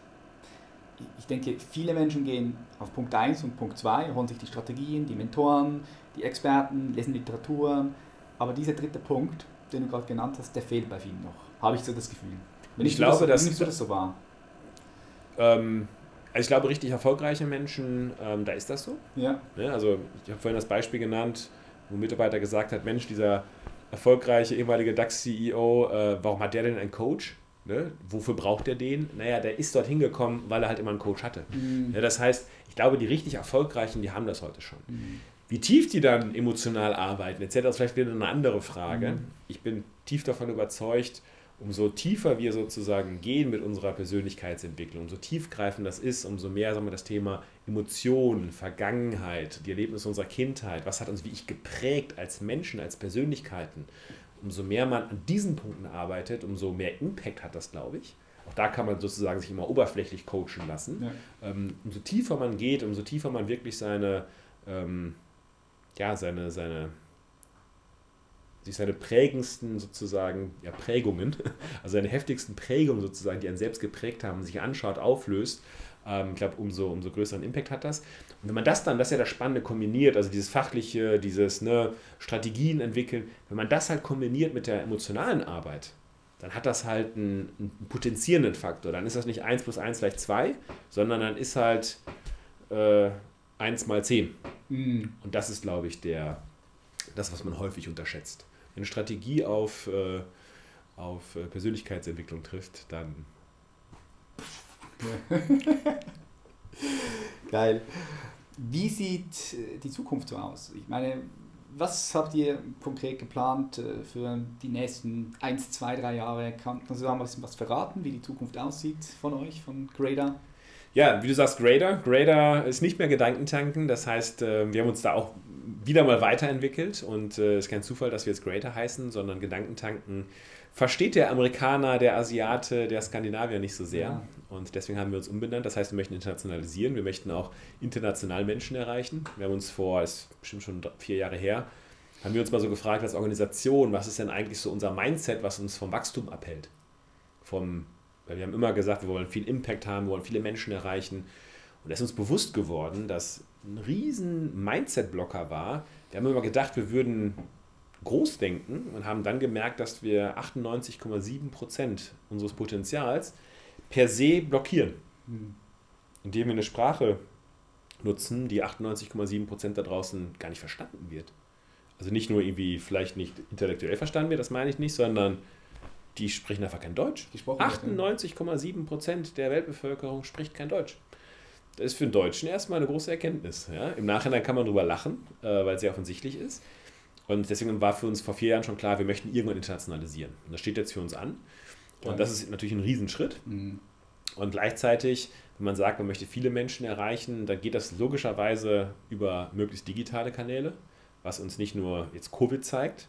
Ich denke, viele Menschen gehen auf Punkt 1 und Punkt 2, holen sich die Strategien, die Mentoren, die Experten, lesen Literatur. Aber dieser dritte Punkt, den du gerade genannt hast, der fehlt bei vielen noch. Habe ich so das Gefühl. Wenn ich, ich glaube, das, dass das so war. Ähm, also ich glaube, richtig erfolgreiche Menschen, ähm, da ist das so. Ja. Ne? Also ich habe vorhin das Beispiel genannt, wo ein Mitarbeiter gesagt hat, Mensch, dieser erfolgreiche ehemalige DAX-CEO, äh, warum hat der denn einen Coach? Ne? Wofür braucht er den? Naja, der ist dort hingekommen, weil er halt immer einen Coach hatte. Mhm. Ja, das heißt, ich glaube, die richtig Erfolgreichen, die haben das heute schon. Mhm. Wie tief die dann emotional arbeiten, etc., ist vielleicht wieder eine andere Frage. Mhm. Ich bin tief davon überzeugt, umso tiefer wir sozusagen gehen mit unserer Persönlichkeitsentwicklung, umso tiefgreifend das ist, umso mehr sagen wir, das Thema Emotionen, Vergangenheit, die Erlebnisse unserer Kindheit, was hat uns wie ich geprägt als Menschen, als Persönlichkeiten, umso mehr man an diesen Punkten arbeitet, umso mehr Impact hat das, glaube ich. Auch da kann man sozusagen sich immer oberflächlich coachen lassen. Ja. Ähm, umso tiefer man geht, umso tiefer man wirklich seine, ähm, ja, seine, seine, sich seine prägendsten sozusagen, ja, Prägungen, also seine heftigsten Prägungen sozusagen, die einen selbst geprägt haben, sich anschaut, auflöst, ähm, ich glaube, umso, umso größeren Impact hat das. Und wenn man das dann, das ist ja das Spannende, kombiniert, also dieses fachliche, dieses ne, Strategien entwickeln, wenn man das halt kombiniert mit der emotionalen Arbeit, dann hat das halt einen, einen potenzierenden Faktor. Dann ist das nicht 1 plus 1 gleich 2, sondern dann ist halt äh, 1 mal 10. Mhm. Und das ist, glaube ich, der, das, was man häufig unterschätzt. Eine Strategie auf, äh, auf äh, Persönlichkeitsentwicklung trifft, dann. Geil. Wie sieht äh, die Zukunft so aus? Ich meine, was habt ihr konkret geplant äh, für die nächsten 1, 2, 3 Jahre? Kannst du da ein bisschen was verraten, wie die Zukunft aussieht von euch, von Grader? Ja, wie du sagst, Grader. Grader ist nicht mehr Gedankentanken. Das heißt, wir haben uns da auch wieder mal weiterentwickelt und es ist kein Zufall, dass wir jetzt Grader heißen, sondern Gedankentanken versteht der Amerikaner, der Asiate, der Skandinavier nicht so sehr. Ja. Und deswegen haben wir uns umbenannt. Das heißt, wir möchten internationalisieren. Wir möchten auch international Menschen erreichen. Wir haben uns vor, ist bestimmt schon vier Jahre her, haben wir uns mal so gefragt als Organisation, was ist denn eigentlich so unser Mindset, was uns vom Wachstum abhält? Vom, weil wir haben immer gesagt, wir wollen viel Impact haben, wir wollen viele Menschen erreichen. Und es ist uns bewusst geworden, dass ein riesen Mindset-Blocker war. Wir haben immer gedacht, wir würden groß denken und haben dann gemerkt, dass wir 98,7 Prozent unseres Potenzials per se blockieren. Indem wir eine Sprache nutzen, die 98,7 Prozent da draußen gar nicht verstanden wird. Also nicht nur irgendwie vielleicht nicht intellektuell verstanden wird, das meine ich nicht, sondern die sprechen einfach kein Deutsch. 98,7 Prozent der Weltbevölkerung spricht kein Deutsch. Das ist für einen Deutschen erstmal eine große Erkenntnis. Ja? Im Nachhinein kann man darüber lachen, äh, weil es sehr offensichtlich ist. Und deswegen war für uns vor vier Jahren schon klar, wir möchten irgendwann internationalisieren. Und das steht jetzt für uns an. Und das ist natürlich ein Riesenschritt. Mhm. Und gleichzeitig, wenn man sagt, man möchte viele Menschen erreichen, dann geht das logischerweise über möglichst digitale Kanäle, was uns nicht nur jetzt Covid zeigt,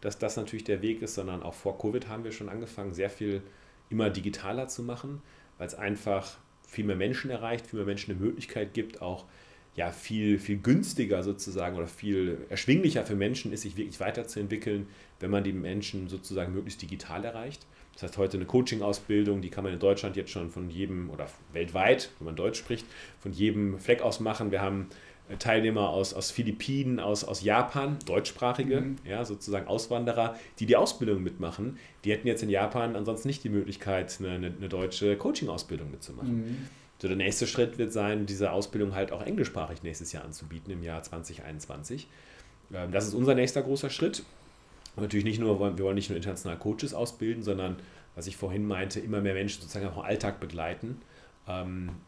dass das natürlich der Weg ist, sondern auch vor Covid haben wir schon angefangen, sehr viel immer digitaler zu machen, weil es einfach viel mehr Menschen erreicht, viel mehr Menschen eine Möglichkeit gibt, auch ja, viel, viel günstiger sozusagen oder viel erschwinglicher für Menschen ist, sich wirklich weiterzuentwickeln, wenn man die Menschen sozusagen möglichst digital erreicht. Das heißt, heute eine Coaching-Ausbildung, die kann man in Deutschland jetzt schon von jedem oder weltweit, wenn man Deutsch spricht, von jedem Fleck aus machen. Wir haben Teilnehmer aus, aus Philippinen, aus, aus Japan, deutschsprachige, mhm. ja, sozusagen Auswanderer, die die Ausbildung mitmachen. Die hätten jetzt in Japan ansonsten nicht die Möglichkeit, eine, eine, eine deutsche Coaching-Ausbildung mitzumachen. Mhm. So, der nächste Schritt wird sein, diese Ausbildung halt auch englischsprachig nächstes Jahr anzubieten, im Jahr 2021. Ähm, das ist unser nächster großer Schritt. Und natürlich nicht nur, wir wollen nicht nur international Coaches ausbilden, sondern, was ich vorhin meinte, immer mehr Menschen sozusagen auch im Alltag begleiten,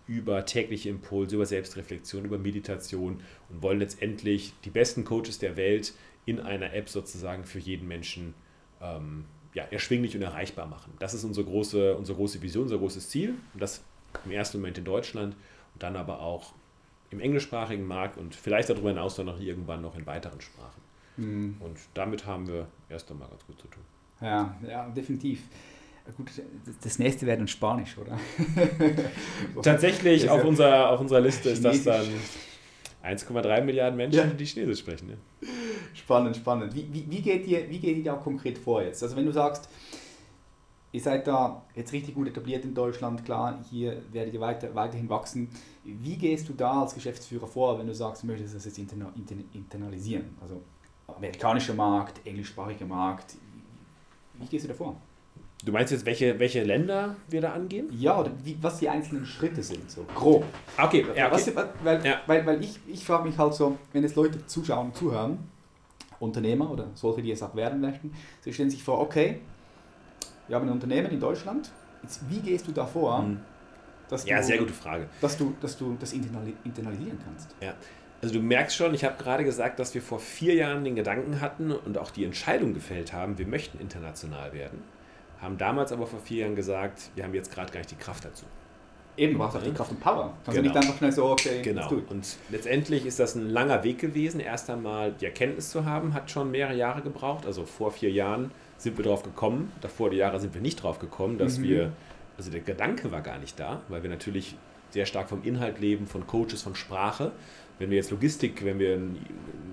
über tägliche Impulse, über Selbstreflexion, über Meditation und wollen letztendlich die besten Coaches der Welt in einer App sozusagen für jeden Menschen ähm, ja, erschwinglich und erreichbar machen. Das ist unsere große, unsere große Vision, unser großes Ziel. Und das im ersten Moment in Deutschland und dann aber auch im englischsprachigen Markt und vielleicht darüber hinaus dann noch irgendwann noch in weiteren Sprachen. Mhm. Und damit haben wir erst einmal ganz gut zu tun. Ja, ja, definitiv. Gut, das nächste wäre dann Spanisch, oder? Tatsächlich auf, unserer, auf unserer Liste ist das dann 1,3 Milliarden Menschen, ja. die Chinesisch sprechen. Ja. Spannend, spannend. Wie, wie, wie, geht ihr, wie geht ihr da konkret vor jetzt? Also wenn du sagst, Ihr seid da jetzt richtig gut etabliert in Deutschland, klar, hier werdet ihr weiter, weiterhin wachsen. Wie gehst du da als Geschäftsführer vor, wenn du sagst, du möchtest das jetzt interna internalisieren? Also amerikanischer Markt, englischsprachiger Markt, wie gehst du da vor? Du meinst jetzt, welche, welche Länder wir da angehen? Ja, oder wie, was die einzelnen Schritte sind, so grob. Okay, ja, okay. Was, weil, ja. weil, weil ich, ich frage mich halt so, wenn jetzt Leute zuschauen und zuhören, Unternehmer oder solche, die es auch werden möchten, sie stellen sich vor, okay, wir haben ein Unternehmen in Deutschland. Jetzt, wie gehst du da vor, mhm. dass du, ja, sehr gute Frage. Dass du, dass du das internalisieren kannst? Ja. Also du merkst schon, ich habe gerade gesagt, dass wir vor vier Jahren den Gedanken hatten und auch die Entscheidung gefällt haben, wir möchten international werden. Haben damals aber vor vier Jahren gesagt, wir haben jetzt gerade gar nicht die Kraft dazu. eben, du brauchst auch die Kraft und Power. Kannst Genau. du nicht einfach schnell so, okay, Genau. Und letztendlich ist das ein langer Weg gewesen, erst einmal die Erkenntnis zu haben, hat schon mehrere Jahre gebraucht. Also vor vier Jahren sind wir drauf gekommen, davor die Jahre sind wir nicht drauf gekommen, dass Mhm. wir, also der Gedanke war gar nicht da, weil wir natürlich sehr stark vom Inhalt leben, von Coaches, von Sprache. Wenn wir jetzt Logistik, wenn wir, ein,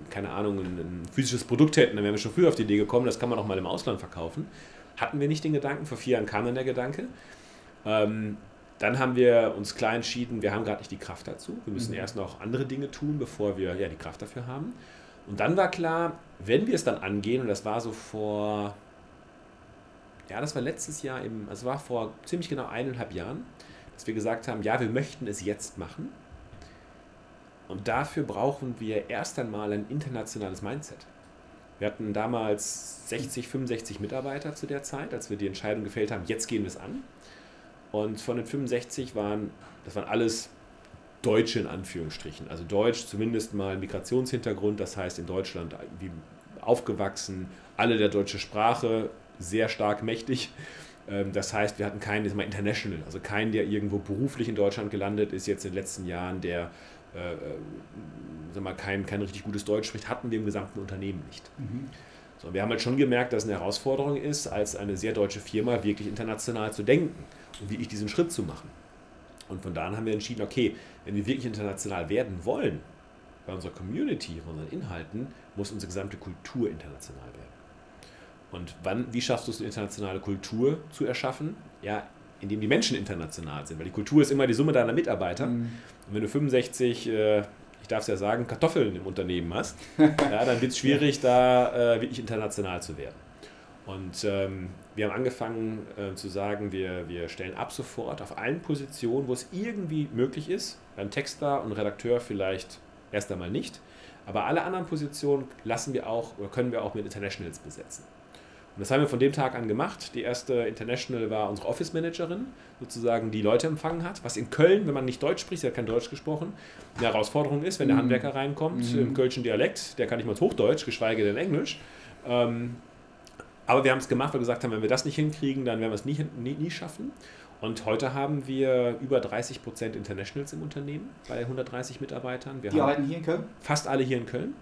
keine Ahnung, ein physisches Produkt hätten, dann wären wir schon früher auf die Idee gekommen, das kann man auch mal im Ausland verkaufen. Hatten wir nicht den Gedanken, vor vier Jahren kam dann der Gedanke. Ähm, dann haben wir uns klar entschieden, wir haben gerade nicht die Kraft dazu. Wir müssen Mhm. erst noch andere Dinge tun, bevor wir ja, die Kraft dafür haben. Und dann war klar, wenn wir es dann angehen, und das war so vor, ja, das war letztes Jahr, im, also war vor ziemlich genau eineinhalb Jahren, dass wir gesagt haben, ja, wir möchten es jetzt machen. Und dafür brauchen wir erst einmal ein internationales Mindset. Wir hatten damals 60, 65 Mitarbeiter zu der Zeit, als wir die Entscheidung gefällt haben, jetzt gehen wir es an. Und von den 65 waren, das waren alles Deutsche in Anführungsstrichen. Also Deutsch, zumindest mal Migrationshintergrund, das heißt in Deutschland irgendwie aufgewachsen, alle der deutsche Sprache, sehr stark mächtig. Ähm, Das heißt, wir hatten keinen, jetzt mal international, also keinen, der irgendwo beruflich in Deutschland gelandet ist, jetzt in den letzten Jahren, der äh, äh, sag mal, kein, kein richtig gutes Deutsch spricht, hatten wir im gesamten Unternehmen nicht. Mhm. So, wir haben halt schon gemerkt, dass es eine Herausforderung ist, als eine sehr deutsche Firma wirklich international zu denken und wirklich diesen Schritt zu machen. Und von da an haben wir entschieden, okay, wenn wir wirklich international werden wollen, bei unserer Community, bei unseren Inhalten, muss unsere gesamte Kultur international werden. Und wann, wie schaffst du es, eine internationale Kultur zu erschaffen? Ja, indem die Menschen international sind, weil die Kultur ist immer die Summe deiner Mitarbeiter. Mhm. Und wenn du 65, äh, ich darf es ja sagen, Kartoffeln im Unternehmen hast, ja, dann wird es schwierig, da äh, wirklich international zu werden. Und ähm, wir haben angefangen äh, zu sagen, wir, wir stellen ab sofort auf allen Positionen, wo es irgendwie möglich ist, beim Texter und Redakteur vielleicht erst einmal nicht, aber alle anderen Positionen lassen wir auch oder können wir auch mit Internationals besetzen. Und das haben wir von dem Tag an gemacht. Die erste International war unsere Office Managerin, sozusagen die Leute empfangen hat, was in Köln, wenn man nicht Deutsch spricht, sie hat kein Deutsch gesprochen, eine Herausforderung ist, wenn der Mhm. Handwerker reinkommt Mhm. im kölschen Dialekt, der kann nicht mal Hochdeutsch, geschweige denn Englisch. Ähm, aber wir haben es gemacht, weil wir gesagt haben, wenn wir das nicht hinkriegen, dann werden wir es nie, nie, nie schaffen. Und heute haben wir über 30 Prozent Internationals im Unternehmen bei 130 Mitarbeitern. Wir Die arbeiten hier in Köln? fast alle hier in Köln.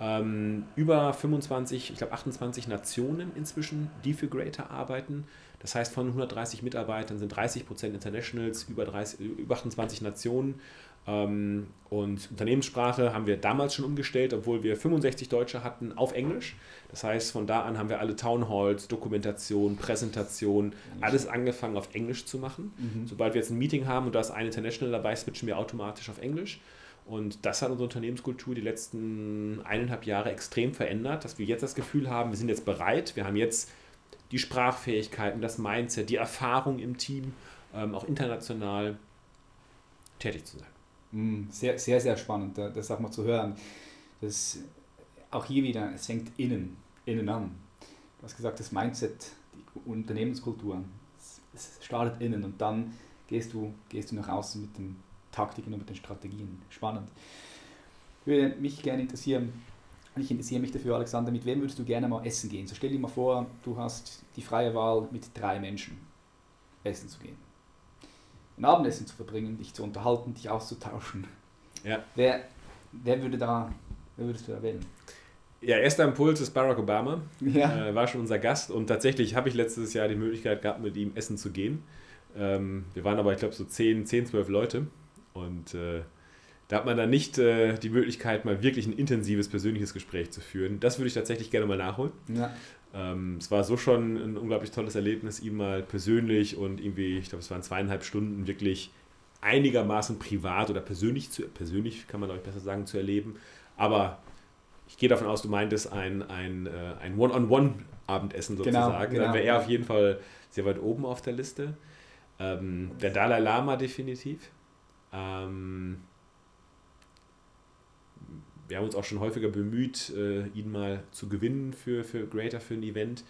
Ähm, über 25, ich glaube 28 Nationen inzwischen, die für Greater arbeiten. Das heißt, von 130 Mitarbeitern sind 30 Prozent Internationals, über, 30, über 28 Nationen. Ähm, und Unternehmenssprache haben wir damals schon umgestellt, obwohl wir 65 Deutsche hatten, auf Englisch. Das heißt, von da an haben wir alle Town Halls, Dokumentation, Präsentation, alles angefangen auf Englisch zu machen. Mhm. Sobald wir jetzt ein Meeting haben und da ist ein International dabei, switchen wir automatisch auf Englisch. Und das hat unsere Unternehmenskultur die letzten eineinhalb Jahre extrem verändert, dass wir jetzt das Gefühl haben, wir sind jetzt bereit, wir haben jetzt die Sprachfähigkeiten, das Mindset, die Erfahrung im Team, ähm, auch international tätig zu sein. Mm, Sehr, sehr, sehr spannend, da- das auch mal zu hören. Das, auch hier wieder, es fängt innen, innen an. Du hast gesagt, das Mindset, die Unternehmenskultur, es, startet innen und dann gehst du, gehst du nach außen mit den Taktiken und mit den Strategien. Spannend. Würde mich gerne interessieren, und ich interessiere mich dafür, Alexander, mit wem würdest du gerne mal essen gehen? So stell dir mal vor, du hast die freie Wahl, mit drei Menschen essen zu gehen. Ein Abendessen zu verbringen, dich zu unterhalten, dich auszutauschen. Ja. Wer, wer würde da, wer würdest du da wählen? Ja, erster Impuls ist Barack Obama. Ja. Äh, war schon unser Gast und tatsächlich habe ich letztes Jahr die Möglichkeit gehabt, mit ihm essen zu gehen. Ähm, wir waren aber, ich glaube, so 10, 10, 12 Leute und äh, da hat man dann nicht äh, die Möglichkeit, mal wirklich ein intensives persönliches Gespräch zu führen. Das würde ich tatsächlich gerne mal nachholen. ja. Ähm, es war so schon ein unglaublich tolles Erlebnis, ihn mal persönlich und irgendwie, ich glaube, es waren zweieinhalb Stunden wirklich einigermaßen privat oder persönlich zu, persönlich kann man glaube ich besser sagen, zu erleben. Aber ich gehe davon aus, du meintest ein, ein, äh, ein One-on-One-Abendessen Genau, sozusagen. genau. Dann wäre er auf jeden Fall sehr weit oben auf der Liste. Ähm, der Dalai Lama definitiv. Ähm, wir haben uns auch schon häufiger bemüht, äh, ihn mal zu gewinnen für, für Greater, für ein Event.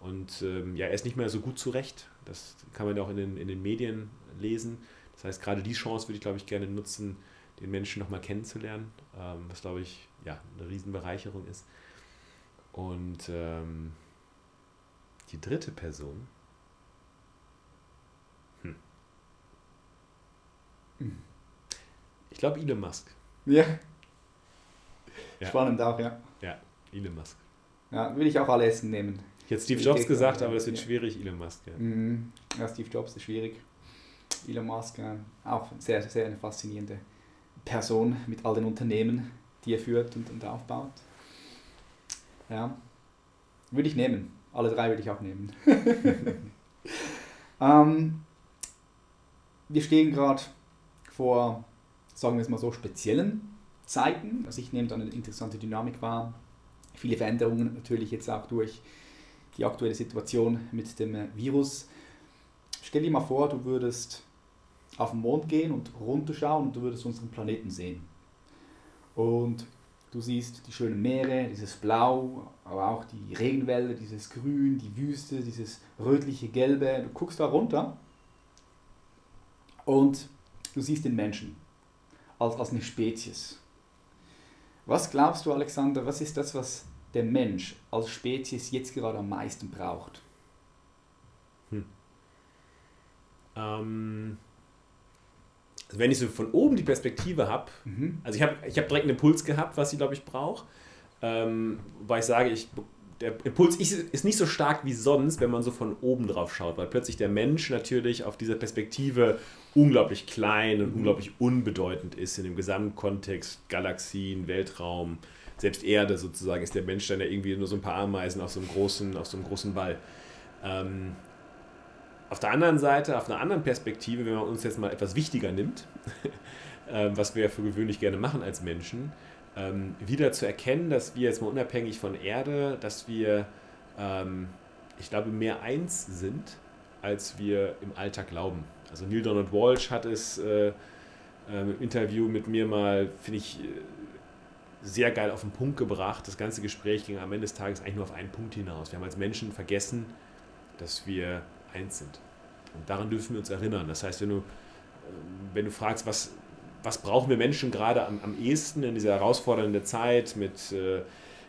Und ähm, ja, er ist nicht mehr so gut zurecht. Das kann man ja auch in den, in den Medien lesen. Das heißt, gerade die Chance würde ich, glaube ich, gerne nutzen, den Menschen nochmal kennenzulernen, ähm, was, glaube ich, ja, eine Riesenbereicherung ist. Und ähm, die dritte Person. Hm. Ich glaube Elon Musk. Ja. Ja. Spannend auch, ja. Ja, Elon Musk. Ja, will ich auch alle essen nehmen. Ich hätte Steve Jobs gesagt, aber das wird Ja. schwierig, Elon Musk. Ja. Mhm. Ja, Steve Jobs ist schwierig. Elon Musk, ja, auch sehr, sehr eine faszinierende Person mit all den Unternehmen, die er führt und, und aufbaut. Ja, würde ich nehmen. Alle drei würde ich auch nehmen. ähm, wir stehen gerade vor, sagen wir es mal so, speziellen Zeiten. Also ich nehme da eine interessante Dynamik wahr. Viele Veränderungen natürlich jetzt auch durch die aktuelle Situation mit dem äh, Virus. Stell dir mal vor, du würdest auf den Mond gehen und runterschauen und du würdest unseren Planeten sehen. Und du siehst die schönen Meere, dieses Blau, aber auch die Regenwälder, dieses Grün, die Wüste, dieses rötliche Gelbe. Du guckst da runter und du siehst den Menschen als, als eine Spezies. Was glaubst du, Alexander, was ist das, was der Mensch als Spezies jetzt gerade am meisten braucht? Ähm, also wenn ich so von oben die Perspektive habe, Mhm. also ich habe ich hab direkt einen Impuls gehabt, was ich glaube ich brauche. Ähm, wobei ich sage, ich, der Impuls ist, nicht so stark wie sonst, wenn man so von oben drauf schaut, weil plötzlich der Mensch natürlich auf dieser Perspektive unglaublich klein und Mhm. unglaublich unbedeutend ist in dem Gesamtkontext Galaxien, Weltraum, selbst Erde sozusagen ist der Mensch dann ja irgendwie nur so ein paar Ameisen auf so einem großen, auf so einem großen Ball. Ähm, auf der anderen Seite, auf einer anderen Perspektive, wenn man uns jetzt mal etwas wichtiger nimmt, ähm, was wir ja für gewöhnlich gerne machen als Menschen, ähm, wieder zu erkennen, dass wir jetzt mal unabhängig von Erde, dass wir, ähm, ich glaube, mehr eins sind, als wir im Alltag glauben. Also Neil Donald Walsh hat es äh, ähm, im Interview mit mir mal, finde ich, äh, sehr geil auf den Punkt gebracht. Das ganze Gespräch ging am Ende des Tages eigentlich nur auf einen Punkt hinaus. Wir haben als Menschen vergessen, dass wir eins sind. Und daran dürfen wir uns erinnern. Das heißt, wenn du, ähm, wenn du fragst, was, was brauchen wir Menschen gerade am, am ehesten in dieser herausfordernden Zeit mit äh,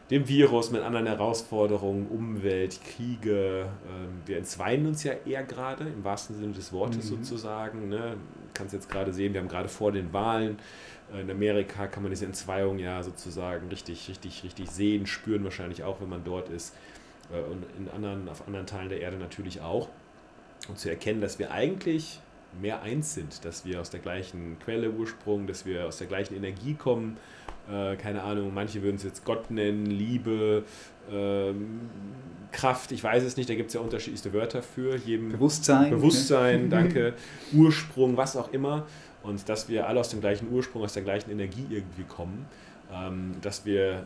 dem Virus, mit anderen Herausforderungen, Umwelt, Kriege. Ähm, wir entzweien uns ja eher gerade, im wahrsten Sinne des Wortes Mhm. sozusagen. Ne? Du kannst jetzt gerade sehen, wir haben gerade vor den Wahlen äh, in Amerika kann man diese Entzweiung ja sozusagen richtig, richtig, richtig sehen, spüren wahrscheinlich auch, wenn man dort ist. Äh, Und in anderen, auf anderen Teilen der Erde natürlich auch. Und zu erkennen, dass wir eigentlich mehr eins sind, dass wir aus der gleichen Quelle Ursprung, dass wir aus der gleichen Energie kommen. Äh, keine Ahnung, manche würden es jetzt Gott nennen, Liebe, ähm, Kraft, ich weiß es nicht, da gibt es ja unterschiedlichste Wörter für. Jedem Bewusstsein. Bewusstsein, danke, Ursprung, was auch immer. Und dass wir alle aus dem gleichen Ursprung, aus der gleichen Energie irgendwie kommen. Ähm, dass wir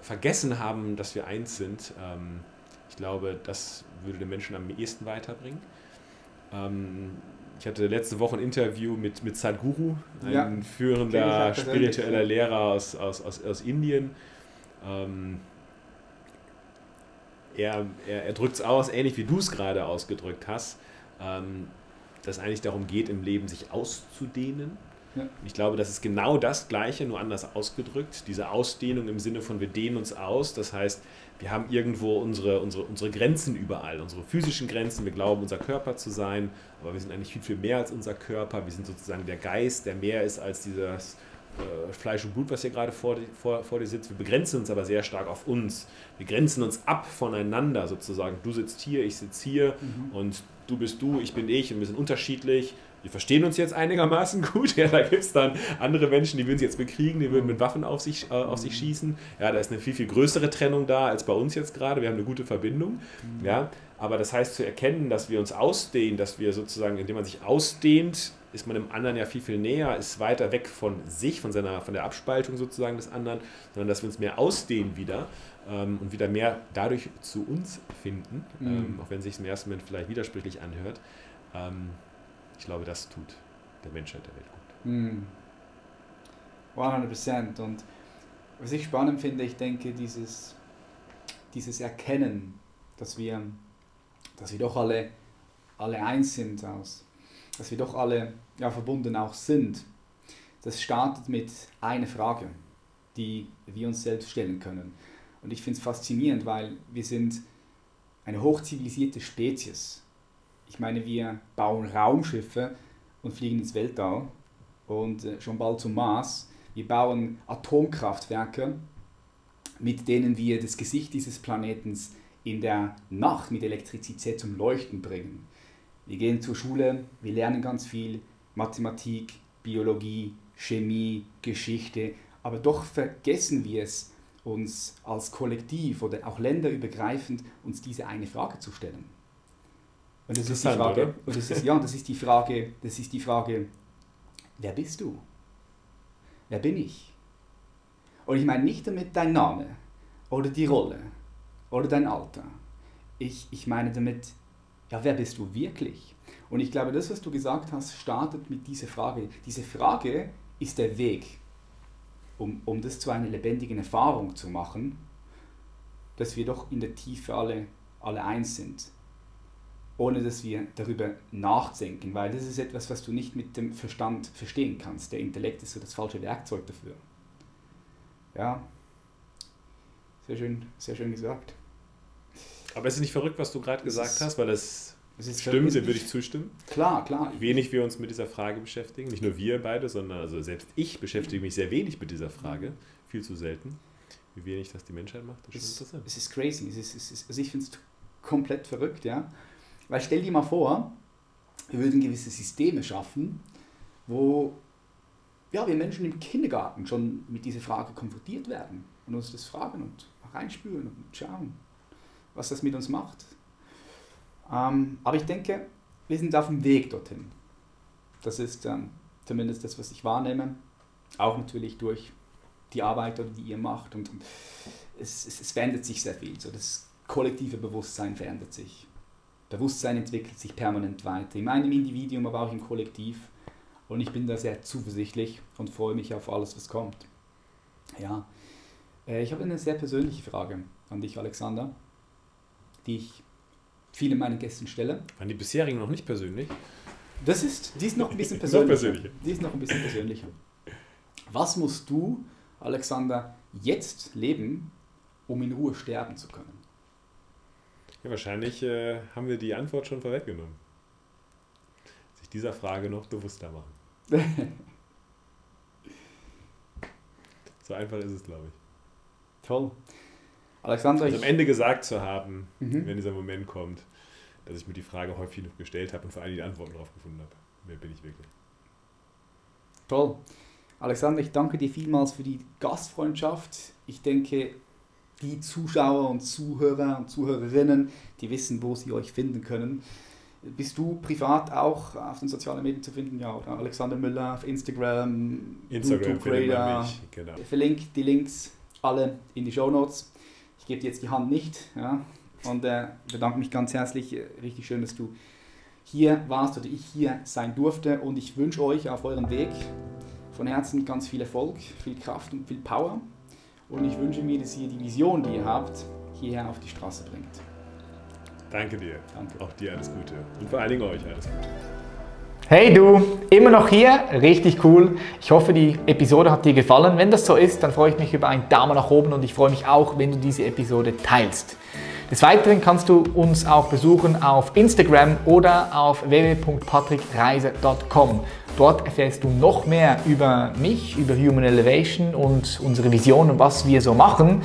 vergessen haben, dass wir eins sind. Ähm, ich glaube, das würde den Menschen am ehesten weiterbringen. Ich hatte letzte Woche ein Interview mit, mit Sadhguru, ein Ja, führender spiritueller. Lehrer aus, aus, aus, aus Indien. Ähm, er, er, er drückt es aus, ähnlich wie du es gerade ausgedrückt hast, ähm, dass es eigentlich darum geht, im Leben sich auszudehnen. Ja. Ich glaube, das ist genau das Gleiche, nur anders ausgedrückt. Diese Ausdehnung im Sinne von, wir dehnen uns aus. Das heißt, wir haben irgendwo unsere, unsere, unsere Grenzen überall, unsere physischen Grenzen. Wir glauben, unser Körper zu sein, aber wir sind eigentlich viel, viel mehr als unser Körper. Wir sind sozusagen der Geist, der mehr ist als dieses äh, Fleisch und Blut, was hier gerade vor, vor, vor dir sitzt. Wir begrenzen uns aber sehr stark auf uns. Wir grenzen uns ab voneinander sozusagen. Du sitzt hier, ich sitze hier Mhm. und du bist du, ich bin ich und wir sind unterschiedlich. Wir verstehen uns jetzt einigermaßen gut. Ja, da gibt es dann andere Menschen, die würden sich jetzt bekriegen, die würden mit Waffen auf sich, äh, auf sich schießen. Ja, da ist eine viel, viel größere Trennung da als bei uns jetzt gerade. Wir haben eine gute Verbindung. Ja, aber das heißt zu erkennen, dass wir uns ausdehnen, dass wir sozusagen, indem man sich ausdehnt, ist man dem anderen ja viel, viel näher, ist weiter weg von sich, von, seiner, von der Abspaltung sozusagen des anderen, sondern dass wir uns mehr ausdehnen wieder ähm, und wieder mehr dadurch zu uns finden, Mhm. ähm, auch wenn es sich im ersten Moment vielleicht widersprüchlich anhört. Ähm, ich glaube, das tut der Menschheit der Welt gut. Mm. 100%. Und was ich spannend finde, ich denke, dieses, dieses Erkennen, dass wir, dass wir doch alle, alle eins sind, aus, dass wir doch alle ja, verbunden auch sind, das startet mit einer Frage, die wir uns selbst stellen können. Und ich finde es faszinierend, weil wir sind eine hochzivilisierte Spezies. Ich meine, wir bauen Raumschiffe und fliegen ins Weltall und äh, schon bald zum Mars. Wir bauen Atomkraftwerke, mit denen wir das Gesicht dieses Planetens in der Nacht mit Elektrizität zum Leuchten bringen. Wir gehen zur Schule, wir lernen ganz viel, Mathematik, Biologie, Chemie, Geschichte, aber doch vergessen wir es, uns als Kollektiv oder auch länderübergreifend uns diese eine Frage zu stellen. Und das ist die Frage, und das ist, ja, das ist die Frage, das ist die Frage, wer bist du? Wer bin ich? Und ich meine nicht damit dein Name oder die Rolle oder dein Alter. Ich, ich meine damit, ja, wer bist du wirklich? Und ich glaube, das, was du gesagt hast, startet mit dieser Frage. Diese Frage ist der Weg, um, um das zu einer lebendigen Erfahrung zu machen, dass wir doch in der Tiefe alle, alle eins sind ohne dass wir darüber nachdenken, weil das ist etwas, was du nicht mit dem Verstand verstehen kannst. Der Intellekt ist so das falsche Werkzeug dafür. Ja, sehr schön, sehr schön gesagt. Aber es ist nicht verrückt, was du gerade gesagt ist, hast, weil das, das stimmt, dem würde ich zustimmen. Klar, klar. Wenig wir uns mit dieser Frage beschäftigen. Nicht nur wir beide, sondern also selbst ich beschäftige mich sehr wenig mit dieser Frage. Viel zu selten. Wie wenig das die Menschheit macht, das ist es, interessant. Es ist crazy. Es ist, es ist, also ich finde es komplett verrückt, ja. Weil stell dir mal vor, wir würden gewisse Systeme schaffen, wo ja, wir Menschen im Kindergarten schon mit dieser Frage konfrontiert werden und uns das fragen und reinspüren und schauen, was das mit uns macht. Ähm, aber ich denke, wir sind auf dem Weg dorthin. Das ist ähm, zumindest das, was ich wahrnehme. Auch natürlich durch die Arbeit, die ihr macht. Und, und es, es, es verändert sich sehr viel. So das kollektive Bewusstsein verändert sich. Bewusstsein entwickelt sich permanent weiter, in meinem Individuum, aber auch im Kollektiv. Und ich bin da sehr zuversichtlich und freue mich auf alles, was kommt. Ja, äh, ich habe eine sehr persönliche Frage an dich, Alexander, die ich vielen meinen Gästen stelle. Waren die bisherigen noch nicht persönlich? Das ist, die ist noch ein bisschen persönlicher. persönlicher. Die ist noch ein bisschen persönlicher. Was musst du, Alexander, jetzt leben, um in Ruhe sterben zu können? Ja, wahrscheinlich äh, haben wir die Antwort schon vorweggenommen. Sich dieser Frage noch bewusster machen. so einfach ist es, glaube ich. Toll. Alexander, also am Ende gesagt zu haben, mhm. wenn dieser Moment kommt, dass ich mir die Frage häufig genug gestellt habe und vor allem die Antworten darauf gefunden habe. Wer bin ich wirklich? Toll. Alexander, ich danke dir vielmals für die Gastfreundschaft. Ich denke, die Zuschauer und Zuhörer und Zuhörerinnen, die wissen, wo sie euch finden können. Bist du privat auch auf den sozialen Medien zu finden? Ja, oder Alexander Müller auf Instagram, Instagram Creator. Mich, genau. Verlinkt die Links alle in die Show Notes. Ich gebe dir jetzt die Hand nicht ja, und äh, bedanke mich ganz herzlich. Richtig schön, dass du hier warst oder ich hier sein durfte und ich wünsche euch auf eurem Weg von Herzen ganz viel Erfolg, viel Kraft und viel Power. Und ich wünsche mir, dass ihr die Vision, die ihr habt, hierher auf die Straße bringt. Danke dir. Danke. Auch dir alles Gute. Und vor allen Dingen euch alles Gute. Hey du, immer noch hier, richtig cool. Ich hoffe, die Episode hat dir gefallen. Wenn das so ist, dann freue ich mich über einen Daumen nach oben und ich freue mich auch, wenn du diese Episode teilst. Des Weiteren kannst du uns auch besuchen auf Instagram oder auf www.patrickreiser.com. Dort erfährst du noch mehr über mich, über Human Elevation und unsere Vision und was wir so machen.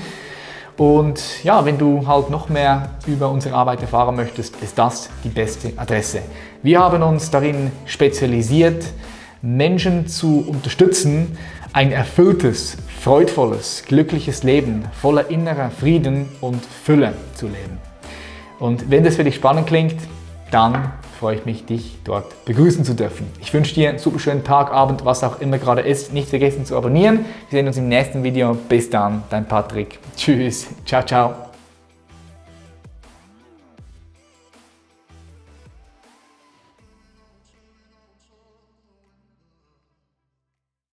Und ja, wenn du halt noch mehr über unsere Arbeit erfahren möchtest, ist das die beste Adresse. Wir haben uns darin spezialisiert, Menschen zu unterstützen, ein erfülltes, freudvolles, glückliches Leben voller innerer Frieden und Fülle zu leben. Und wenn das für dich spannend klingt, dann freue ich mich, dich dort begrüßen zu dürfen. Ich wünsche dir einen super schönen Tag, Abend, was auch immer gerade ist. Nicht vergessen zu abonnieren. Wir sehen uns im nächsten Video. Bis dann, dein Patrick. Tschüss. Ciao, ciao.